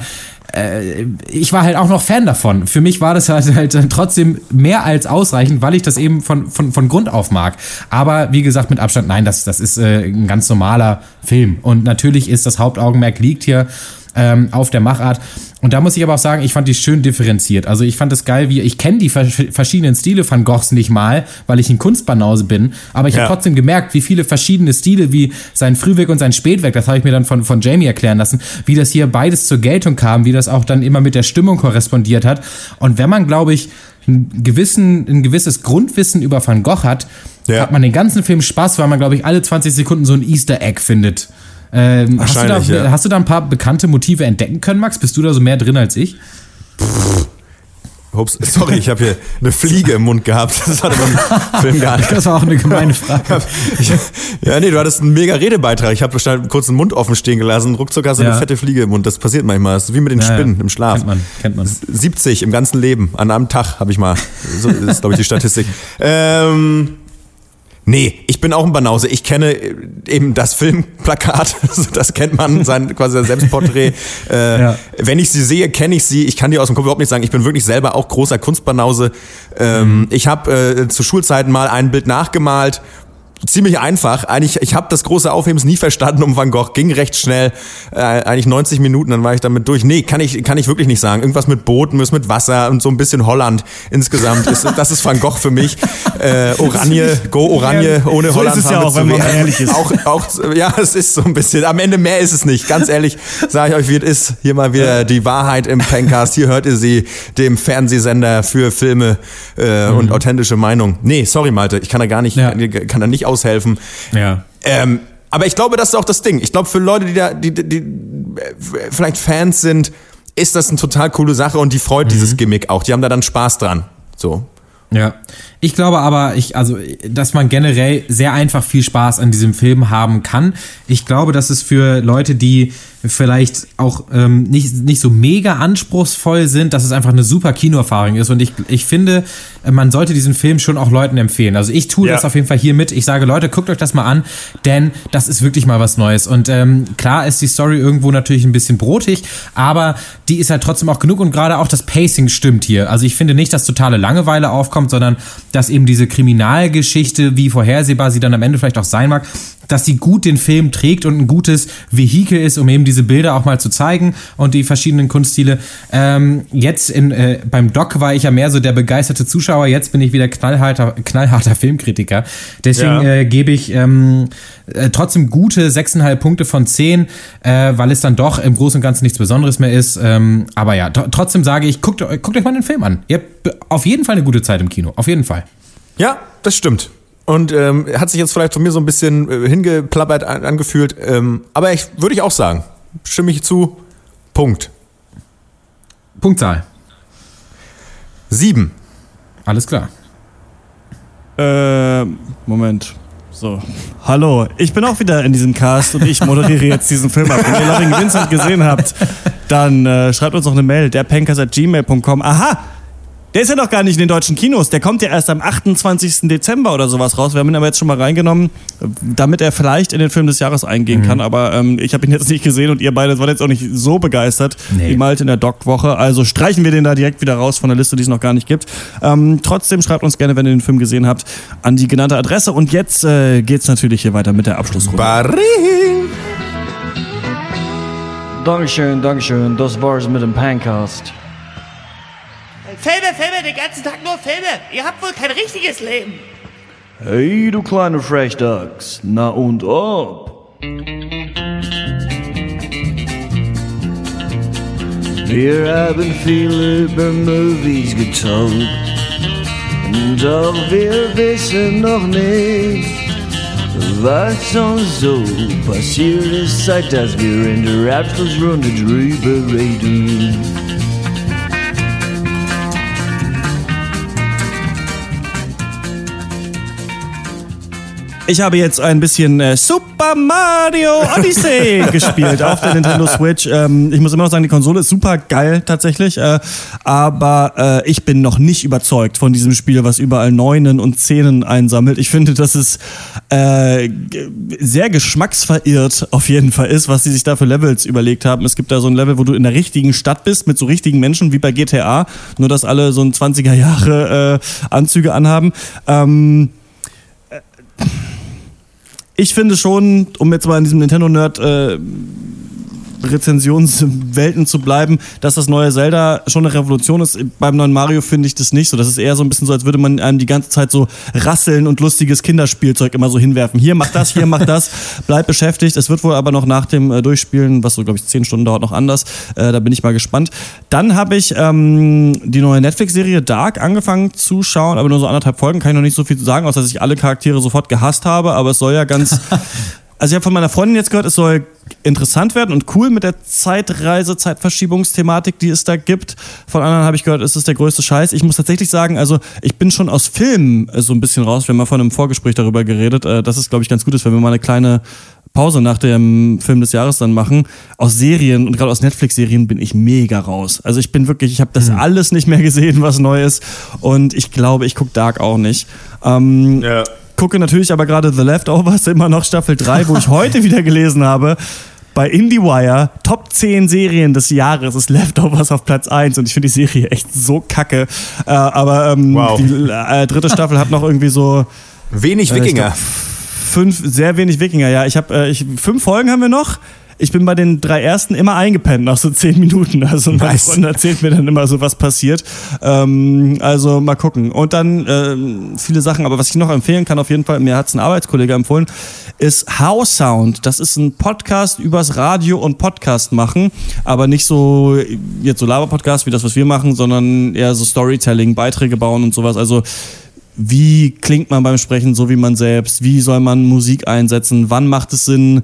äh, ich war halt auch noch Fan davon. Für mich war das halt, halt trotzdem mehr als ausreichend, weil ich das eben von, von, von Grund auf mag. Aber wie gesagt, mit Abstand, nein, das, das ist äh, ein ganz normaler Film. Und natürlich ist das Hauptaugenmerk liegt hier ähm, auf der Machart. Und da muss ich aber auch sagen, ich fand die schön differenziert. Also ich fand es geil, wie ich kenne die verschiedenen Stile von Gochs nicht mal, weil ich ein Kunstbanause bin, aber ich ja. habe trotzdem gemerkt, wie viele verschiedene Stile, wie sein Frühwerk und sein Spätwerk, das habe ich mir dann von, von Jamie erklären lassen, wie das hier beides zur Geltung kam, wie das auch dann immer mit der Stimmung korrespondiert hat. Und wenn man, glaube ich, ein, gewissen, ein gewisses Grundwissen über Van Gogh hat, ja. hat man den ganzen Film Spaß, weil man, glaube ich, alle 20 Sekunden so ein Easter Egg findet Ähm, hast, du da, ja. hast du da ein paar bekannte Motive entdecken können, Max? Bist du da so mehr drin als ich? Ups, sorry, ich habe hier eine Fliege im Mund gehabt. Das hatte beim Film gar nicht. Das war auch eine gemeine Frage. (laughs) Ich, ja, nee, du hattest einen mega Redebeitrag. Ich habe kurz den Mund offen stehen gelassen. Ruckzuck hast du Ja. eine fette Fliege im Mund. Das passiert manchmal. Das ist wie mit den Ja, ja. Spinnen im Schlaf. Kennt man, kennt man. 70 im ganzen Leben. An einem Tag habe ich mal. So ist, glaube ich, die Statistik. (laughs) Ähm, nee, ich bin auch ein Banause. Ich kenne äh, eben das Filmplakat. (laughs) Das kennt man, sein quasi sein Selbstporträt. Äh, Ja. Wenn ich sie sehe, kenne ich sie. Ich kann dir aus dem Kopf überhaupt nicht sagen. Ich bin wirklich selber auch großer Kunstbanause. Ähm, Ich habe äh, zu Schulzeiten mal ein Bild nachgemalt. Ziemlich einfach. Eigentlich, ich habe das große Aufhebens nie verstanden um Van Gogh. Ging recht schnell. Äh, eigentlich 90 Minuten, dann war ich damit durch. Nee, kann ich, kann ich wirklich nicht sagen. Irgendwas mit Booten, was mit Wasser und so ein bisschen Holland insgesamt. Ist, das ist Van Gogh für mich. Äh, Oranje, go Oranje, ohne So Holland. ist es ja auch, wenn man ehrlich ist. Auch, auch, ja, es ist so ein bisschen. Am Ende mehr ist es nicht. Ganz ehrlich, sage ich euch, wie es ist. Hier mal wieder die Wahrheit im Pencast. Hier hört ihr sie, dem Fernsehsender für Filme äh, und authentische Meinung. Nee, sorry, Malte, ich kann da gar nicht, Ja. kann da nicht aushelfen. Ja. Ähm, aber ich glaube, das ist auch das Ding. Ich glaube, für Leute, die da, die, die, äh, vielleicht Fans sind, ist das eine total coole Sache und die freut dieses Gimmick auch. Die haben da dann Spaß dran. So. Ja. Ich glaube aber, ich, also, dass man generell sehr einfach viel Spaß an diesem Film haben kann. Ich glaube, dass es für Leute, die vielleicht auch ähm, nicht, nicht so mega anspruchsvoll sind, dass es einfach eine super Kinoerfahrung ist. Und ich, ich finde, man sollte diesen Film schon auch Leuten empfehlen. Also ich tue Ja. das auf jeden Fall hier mit. Ich sage, Leute, guckt euch das mal an, denn das ist wirklich mal was Neues. Und ähm, klar ist die Story irgendwo natürlich ein bisschen brotig, aber die ist halt trotzdem auch genug und gerade auch das Pacing stimmt hier. Also ich finde nicht, dass totale Langeweile aufkommt, sondern dass eben diese Kriminalgeschichte, wie vorhersehbar sie dann am Ende vielleicht auch sein mag, dass sie gut den Film trägt und ein gutes Vehikel ist, um eben diese Bilder auch mal zu zeigen und die verschiedenen Kunststile. Ähm, jetzt in, äh, beim Doc war ich ja mehr so der begeisterte Zuschauer, jetzt bin ich wieder knallharter, knallharter Filmkritiker. Deswegen Ja. äh, gebe ich ähm, äh, trotzdem gute 6,5 Punkte von 10, äh, weil es dann doch im Großen und Ganzen nichts Besonderes mehr ist. Ähm, aber ja, tr- trotzdem sage ich, guckt, guckt euch mal den Film an. Ihr habt auf jeden Fall eine gute Zeit im Kino. Auf jeden Fall. Ja, das stimmt. Und ähm, hat sich jetzt vielleicht von mir so ein bisschen äh, hingeplappert an, angefühlt. Ähm, aber ich würde ich auch sagen, stimme ich zu. Punkt. Punktzahl. Sieben. Alles klar. Äh, Moment. So. Hallo, ich bin auch wieder in diesem Cast und ich moderiere jetzt diesen Film ab. Wenn ihr Loving Vincent gesehen habt, dann äh, schreibt uns noch eine Mail, derpankers.gmail.com. Aha! Der ist ja noch gar nicht in den deutschen Kinos. Der kommt ja erst am 28. Dezember oder sowas raus. Wir haben ihn aber jetzt schon mal reingenommen, damit er vielleicht in den Film des Jahres eingehen kann. Aber ähm, ich habe ihn jetzt nicht gesehen und ihr beide wart jetzt auch nicht so begeistert Nee. wie Malte in der Doc-Woche. Also streichen wir den da direkt wieder raus von der Liste, die es noch gar nicht gibt. Ähm, trotzdem schreibt uns gerne, wenn ihr den Film gesehen habt, an die genannte Adresse. Und jetzt äh, geht's natürlich hier weiter mit der Abschlussrunde. Baring. Dankeschön, Dankeschön. Das war's mit dem Pancast. Filme, Filme, den ganzen Tag nur Filme. Ihr habt wohl kein richtiges Leben. Hey, du kleine Frechdachs. Na und ob? Wir haben viel über Movies getalkt. Doch wir wissen noch nicht, was uns so passiert ist, seit dass wir in der Abschlussrunde drüber reden. Ich habe jetzt ein bisschen äh, Super Mario Odyssey (laughs) gespielt auf der Nintendo Switch. Ähm, ich muss immer noch sagen, die Konsole ist super geil tatsächlich, äh, aber äh, ich bin noch nicht überzeugt von diesem Spiel, was überall Neunen und Zehnen einsammelt. Ich finde, dass es äh, sehr geschmacksverirrt auf jeden Fall ist, was sie sich da für Levels überlegt haben. Es gibt da so ein Level, wo du in der richtigen Stadt bist, mit so richtigen Menschen wie bei GTA, nur dass alle so ein 20er Jahre äh, Anzüge anhaben. Ähm, ich finde schon, um jetzt mal in diesem Nintendo-Nerd äh, Rezensionswelten zu bleiben, dass das neue Zelda schon eine Revolution ist. Beim neuen Mario finde ich das nicht so. Das ist eher so ein bisschen so, als würde man einem die ganze Zeit so rasseln und lustiges Kinderspielzeug immer so hinwerfen. Hier mach das, hier mach das, (laughs) bleib beschäftigt. Es wird wohl aber noch nach dem äh, Durchspielen, was so glaube ich zehn Stunden dauert, noch anders. Äh, da bin ich mal gespannt. Dann habe ich ähm, die neue Netflix-Serie Dark angefangen zu schauen, aber nur so anderthalb Folgen. Kann ich noch nicht so viel zu sagen, außer dass ich alle Charaktere sofort gehasst habe. Aber es soll ja ganz (laughs) Also ich habe von meiner Freundin jetzt gehört, es soll interessant werden und cool mit der Zeitreise, Zeitverschiebungsthematik, die es da gibt. Von anderen habe ich gehört, es ist der größte Scheiß. Ich muss tatsächlich sagen, also ich bin schon aus Filmen äh, so ein bisschen raus. Wir haben mal von einem Vorgespräch darüber geredet, äh, dass es, glaube ich, ganz gut ist, wenn wir mal eine kleine Pause nach dem Film des Jahres dann machen. Aus Serien und gerade aus Netflix-Serien bin ich mega raus. Also ich bin wirklich, ich habe das alles nicht mehr gesehen, was neu ist. Und ich glaube, ich gucke Dark auch nicht. Ähm, Ja. Gucke natürlich aber gerade The Leftovers immer noch Staffel 3, wo ich heute (laughs) wieder gelesen habe. Bei IndieWire, Top 10 Serien des Jahres ist Leftovers auf Platz 1 und ich finde die Serie echt so kacke. Äh, aber ähm, Wow. die äh, dritte Staffel hat noch irgendwie so Wenig Äh, Wikinger. glaub, fünf, sehr wenig Wikinger, ja. Ich habe äh, ich, fünf Folgen haben wir noch. Ich bin bei den drei ersten immer eingepennt nach so zehn Minuten. Also meine Nice. Freundin erzählt mir dann immer so, was passiert. Ähm, also mal gucken. Und dann ähm, viele Sachen, aber was ich noch empfehlen kann, auf jeden Fall, mir hat es ein Arbeitskollege empfohlen, ist How Sound. Das ist ein Podcast übers Radio und Podcast machen, aber nicht so jetzt so Laber-Podcast wie das, was wir machen, sondern eher so Storytelling, Beiträge bauen und sowas. Also wie klingt man beim Sprechen so wie man selbst? Wie soll man Musik einsetzen? Wann macht es Sinn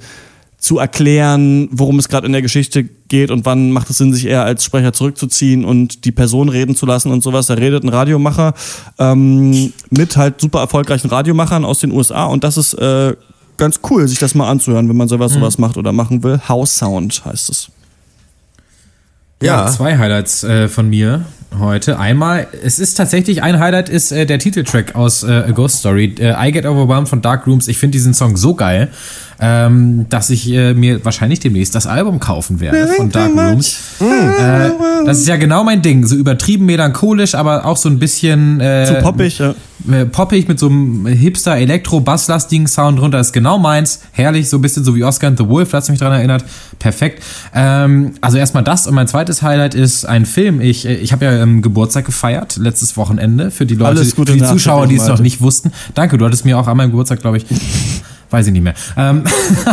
zu erklären, worum es gerade in der Geschichte geht und wann macht es Sinn, sich eher als Sprecher zurückzuziehen und die Person reden zu lassen und sowas. Da redet ein Radiomacher ähm, mit halt super erfolgreichen Radiomachern aus den USA und das ist äh, ganz cool, sich das mal anzuhören, wenn man sowas, sowas macht oder machen will. House Sound heißt es. Ja, Ja. zwei Highlights äh, von mir heute. Einmal, es ist tatsächlich ein Highlight, ist äh, der Titeltrack aus äh, A Ghost Story, äh, I Get Overwhelmed von Dark Rooms. Ich finde diesen Song so geil, ähm, dass ich äh, mir wahrscheinlich demnächst das Album kaufen werde von Dark Rooms. Äh, das ist ja genau mein Ding, so übertrieben melancholisch, aber auch so ein bisschen äh, Zu poppig, ja. äh, poppig mit so einem hipster elektro basslastigen Sound drunter ist genau meins. Herrlich so ein bisschen so wie Oscar and the Wolf das mich daran erinnert. Perfekt. Ähm, also erstmal das und mein zweites Highlight ist ein Film. Ich äh, ich habe ja ähm, Geburtstag gefeiert letztes Wochenende für die Leute Alles Gute für die Zuschauer die es noch nicht wussten. Danke du hattest mir auch an meinem Geburtstag glaube ich Weiß ich nicht mehr. Ähm,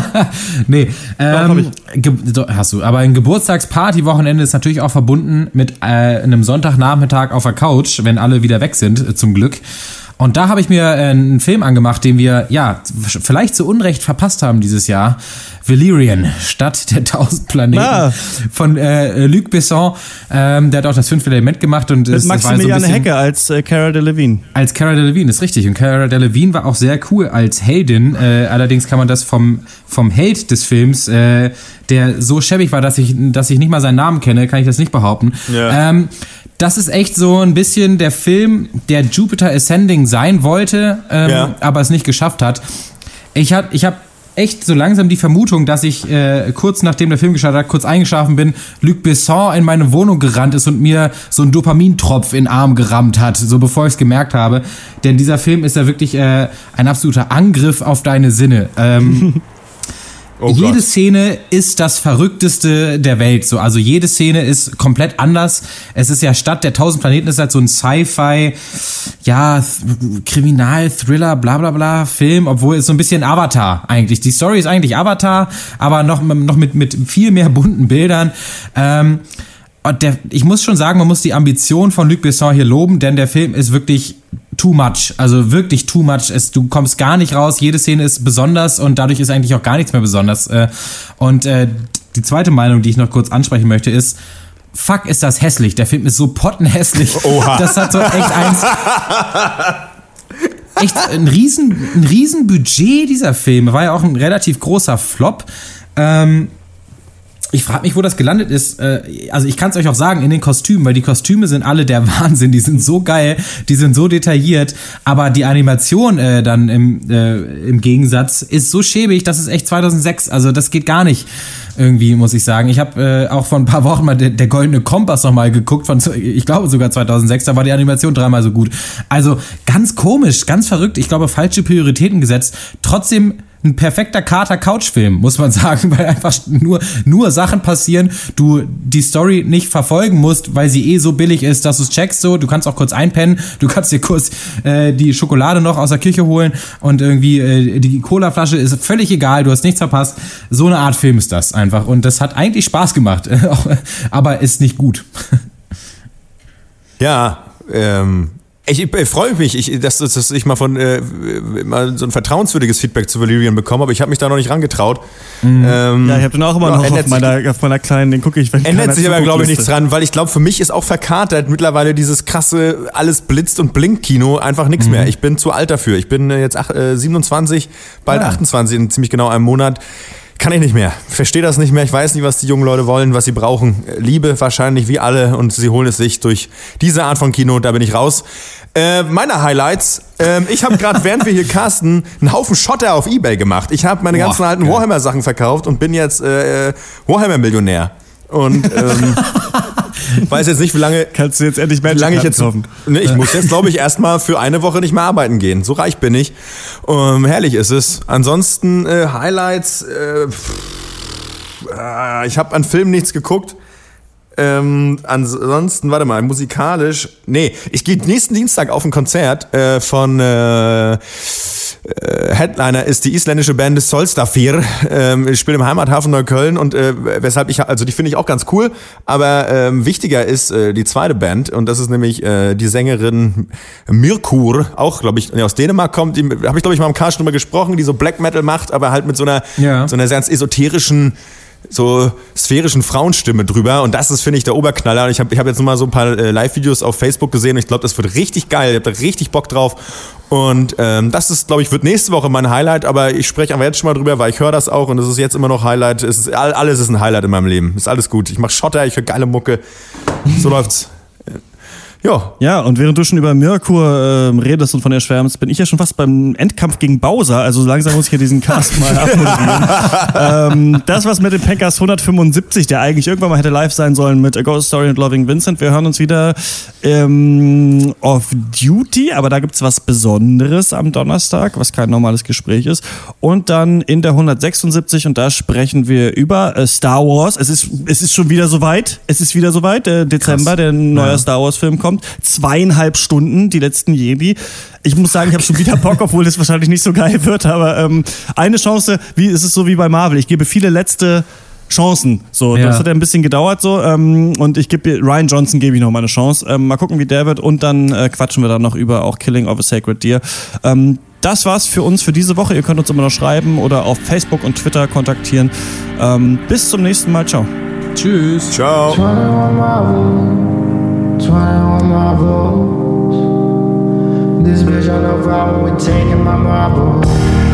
(laughs) nee, ähm, Ge do- hast du. Aber ein Geburtstagsparty-Wochenende ist natürlich auch verbunden mit äh, einem Sonntagnachmittag auf der Couch, wenn alle wieder weg sind, zum Glück. Und da habe ich mir äh, einen Film angemacht, den wir, ja, vielleicht zu Unrecht verpasst haben dieses Jahr. Valerian, Stadt der tausend Planeten. Ah. Von äh, Luc Besson. Ähm, der hat auch das fünfte Element gemacht. Und Mit es- das war so Hecke als äh, Cara Delevingne. als Cara Delevingne, ist richtig. Und Cara Delevingne war auch sehr cool als Heldin. Äh, allerdings kann man das vom, vom Held des Films, äh, der so schäbig war, dass ich, dass ich nicht mal seinen Namen kenne, kann ich das nicht behaupten. Ja. Ähm, das ist echt so ein bisschen der Film, der Jupiter Ascending sein wollte, ähm, Ja. aber es nicht geschafft hat. Ich, hat, ich habe echt so langsam die Vermutung, dass ich äh, kurz nachdem der Film gestartet hat, kurz eingeschlafen bin, Luc Besson in meine Wohnung gerannt ist und mir so einen Dopamintropf in den Arm gerammt hat, so bevor ich es gemerkt habe. Denn dieser Film ist ja wirklich äh, ein absoluter Angriff auf deine Sinne. Ähm, (laughs) Oh jede Gott. Szene ist das Verrückteste der Welt. So, also jede Szene ist komplett anders. Es ist ja Stadt der tausend Planeten ist halt so ein Sci-Fi, ja, Th- Kriminal, Thriller, bla bla bla Film, obwohl es so ein bisschen Avatar eigentlich. Die Story ist eigentlich Avatar, aber noch, noch mit, mit viel mehr bunten Bildern. Ähm, der, ich muss schon sagen, man muss die Ambition von Luc Besson hier loben, denn der Film ist wirklich too much. Also wirklich too much. Es, du kommst gar nicht raus. Jede Szene ist besonders und dadurch ist eigentlich auch gar nichts mehr besonders. Äh, Und äh, die zweite Meinung, die ich noch kurz ansprechen möchte, ist, fuck, ist das hässlich. Der Film ist so pottenhässlich. (laughs) Oha. Das hat so echt eins. Echt ein riesen, ein riesen Budget dieser Film. War ja auch ein relativ großer Flop. Ähm, ich frage mich, wo das gelandet ist. Äh, Also ich kann es euch auch sagen, in den Kostümen, weil die Kostüme sind alle der (laughs) Wahnsinn. Die sind so geil, die sind so detailliert. Aber die Animation äh, dann im, äh, im Gegensatz ist so schäbig, das ist echt 2006. Also das geht gar nicht irgendwie, muss ich sagen. Ich habe äh, auch vor ein paar Wochen mal der, der Goldene Kompass noch mal geguckt, von, ich glaube sogar 2006, da war die Animation dreimal so gut. Also ganz komisch, ganz verrückt. Ich glaube, falsche Prioritäten gesetzt. Trotzdem ein perfekter Kater-Couch-Film, muss man (laughs) sagen, weil einfach nur, nur Sachen passieren, du die Story nicht verfolgen musst, weil sie eh so billig ist, dass du es checkst so, du kannst auch kurz einpennen, (laughs) du kannst dir kurz äh, die Schokolade noch aus der Küche holen und irgendwie äh, die Colaflasche ist völlig egal, du hast nichts verpasst. So eine Art Film ist das einfach und das hat eigentlich Spaß gemacht, (laughs) aber ist nicht gut. Ja, ähm, Ich, ich freue mich, ich, dass, dass ich mal von äh, mal so ein vertrauenswürdiges Feedback zu Valerian bekomme, aber ich habe mich da noch nicht rangetraut. Mhm. Ähm, ja, ich habe den auch immer noch auf meiner, auf meiner, kleinen, den gucke ich, wenn Ändert sich aber, glaube ich, nichts dran, weil ich glaube, für mich ist auch verkatert mittlerweile dieses krasse, alles blitzt und blinkt Kino einfach nichts mhm. mehr. Ich bin zu alt dafür. Ich bin jetzt ach, äh, 27, bald ja. 28 in ziemlich genau einem Monat. Kann ich nicht mehr. Verstehe das nicht mehr. Ich weiß nicht, was die jungen Leute wollen, was sie brauchen. Liebe wahrscheinlich wie alle und sie holen es sich durch diese Art von Kino. Da bin ich raus. Äh, meine Highlights. Äh, ich habe gerade, (laughs) während wir hier casten, einen Haufen Schotter auf Ebay gemacht. Ich habe meine Boah, ganzen alten Warhammer-Sachen verkauft und bin jetzt äh, Warhammer-Millionär. Und ähm, (laughs) (laughs) weiß jetzt nicht, wie lange. Kannst du jetzt endlich Magic wie lange ich jetzt kaufen? Ne, ich muss jetzt, glaube ich, erstmal für eine Woche nicht mehr arbeiten gehen. So reich bin ich. Um, herrlich ist es. Ansonsten äh, Highlights. Äh, pff, äh, ich habe an Filmen nichts geguckt. Ähm, ansonsten, warte mal, musikalisch. Nee, ich gehe nächsten Dienstag auf ein Konzert äh, von äh, äh, Headliner ist die isländische Band Solstafir. Ähm, ich spiele im Heimathafen Neukölln und äh, weshalb ich, also die finde ich auch ganz cool, aber ähm, wichtiger ist äh, die zweite Band und das ist nämlich äh, die Sängerin Mirkur, auch glaube ich aus Dänemark kommt, die habe ich glaube ich mal im Cast drüber gesprochen, die so Black Metal macht, aber halt mit so einer, ja. so einer ganz esoterischen so sphärischen Frauenstimme drüber und das ist, finde ich, der Oberknaller. Ich habe ich hab jetzt nur mal so ein paar äh, Live-Videos auf Facebook gesehen und ich glaube, das wird richtig geil. Ich habe da richtig Bock drauf und ähm, das ist, glaube ich, wird nächste Woche mein Highlight, aber ich spreche aber jetzt schon mal drüber, weil ich höre das auch und es ist jetzt immer noch Highlight. Es ist, alles ist ein Highlight in meinem Leben. Ist alles gut. Ich mache Schotter, ich höre geile Mucke. So (laughs) läuft's. Ja. Ja, und während du schon über Mirkur äh, redest und von der schwärmst, bin ich ja schon fast beim Endkampf gegen Bowser. Also langsam muss ich ja diesen Cast (laughs) mal abmoderieren. ähm, das was mit dem Packers 175, der eigentlich irgendwann mal hätte live sein sollen mit A Ghost Story und Loving Vincent. Wir hören uns wieder ähm, Off Duty, aber da gibt's was Besonderes am Donnerstag, was kein normales Gespräch ist. Und dann in der 176 und da sprechen wir über äh, Star Wars. Es ist, es ist schon wieder soweit. Es ist wieder soweit. Äh, Dezember, Krass. der neue ja. Star Wars Film kommt kommt. Zweieinhalb Stunden, die letzten Jedi. Ich muss sagen, ich habe schon wieder Bock, obwohl das wahrscheinlich nicht so geil wird, aber ähm, eine Chance, wie ist es so wie bei Marvel. Ich gebe viele letzte Chancen. So, ja. das hat ja ein bisschen gedauert so. Ähm, und ich gebe Ryan Johnson gebe ich noch mal eine Chance. Ähm, mal gucken, wie der wird. Und dann äh, quatschen wir dann noch über auch Killing of a Sacred Deer. Ähm, das war's für uns für diese Woche. Ihr könnt uns immer noch schreiben oder auf Facebook und Twitter kontaktieren. Ähm, bis zum nächsten Mal. Ciao. Tschüss. Ciao. Twenty-one marbles. This bitch This vision of how We taking my marbles.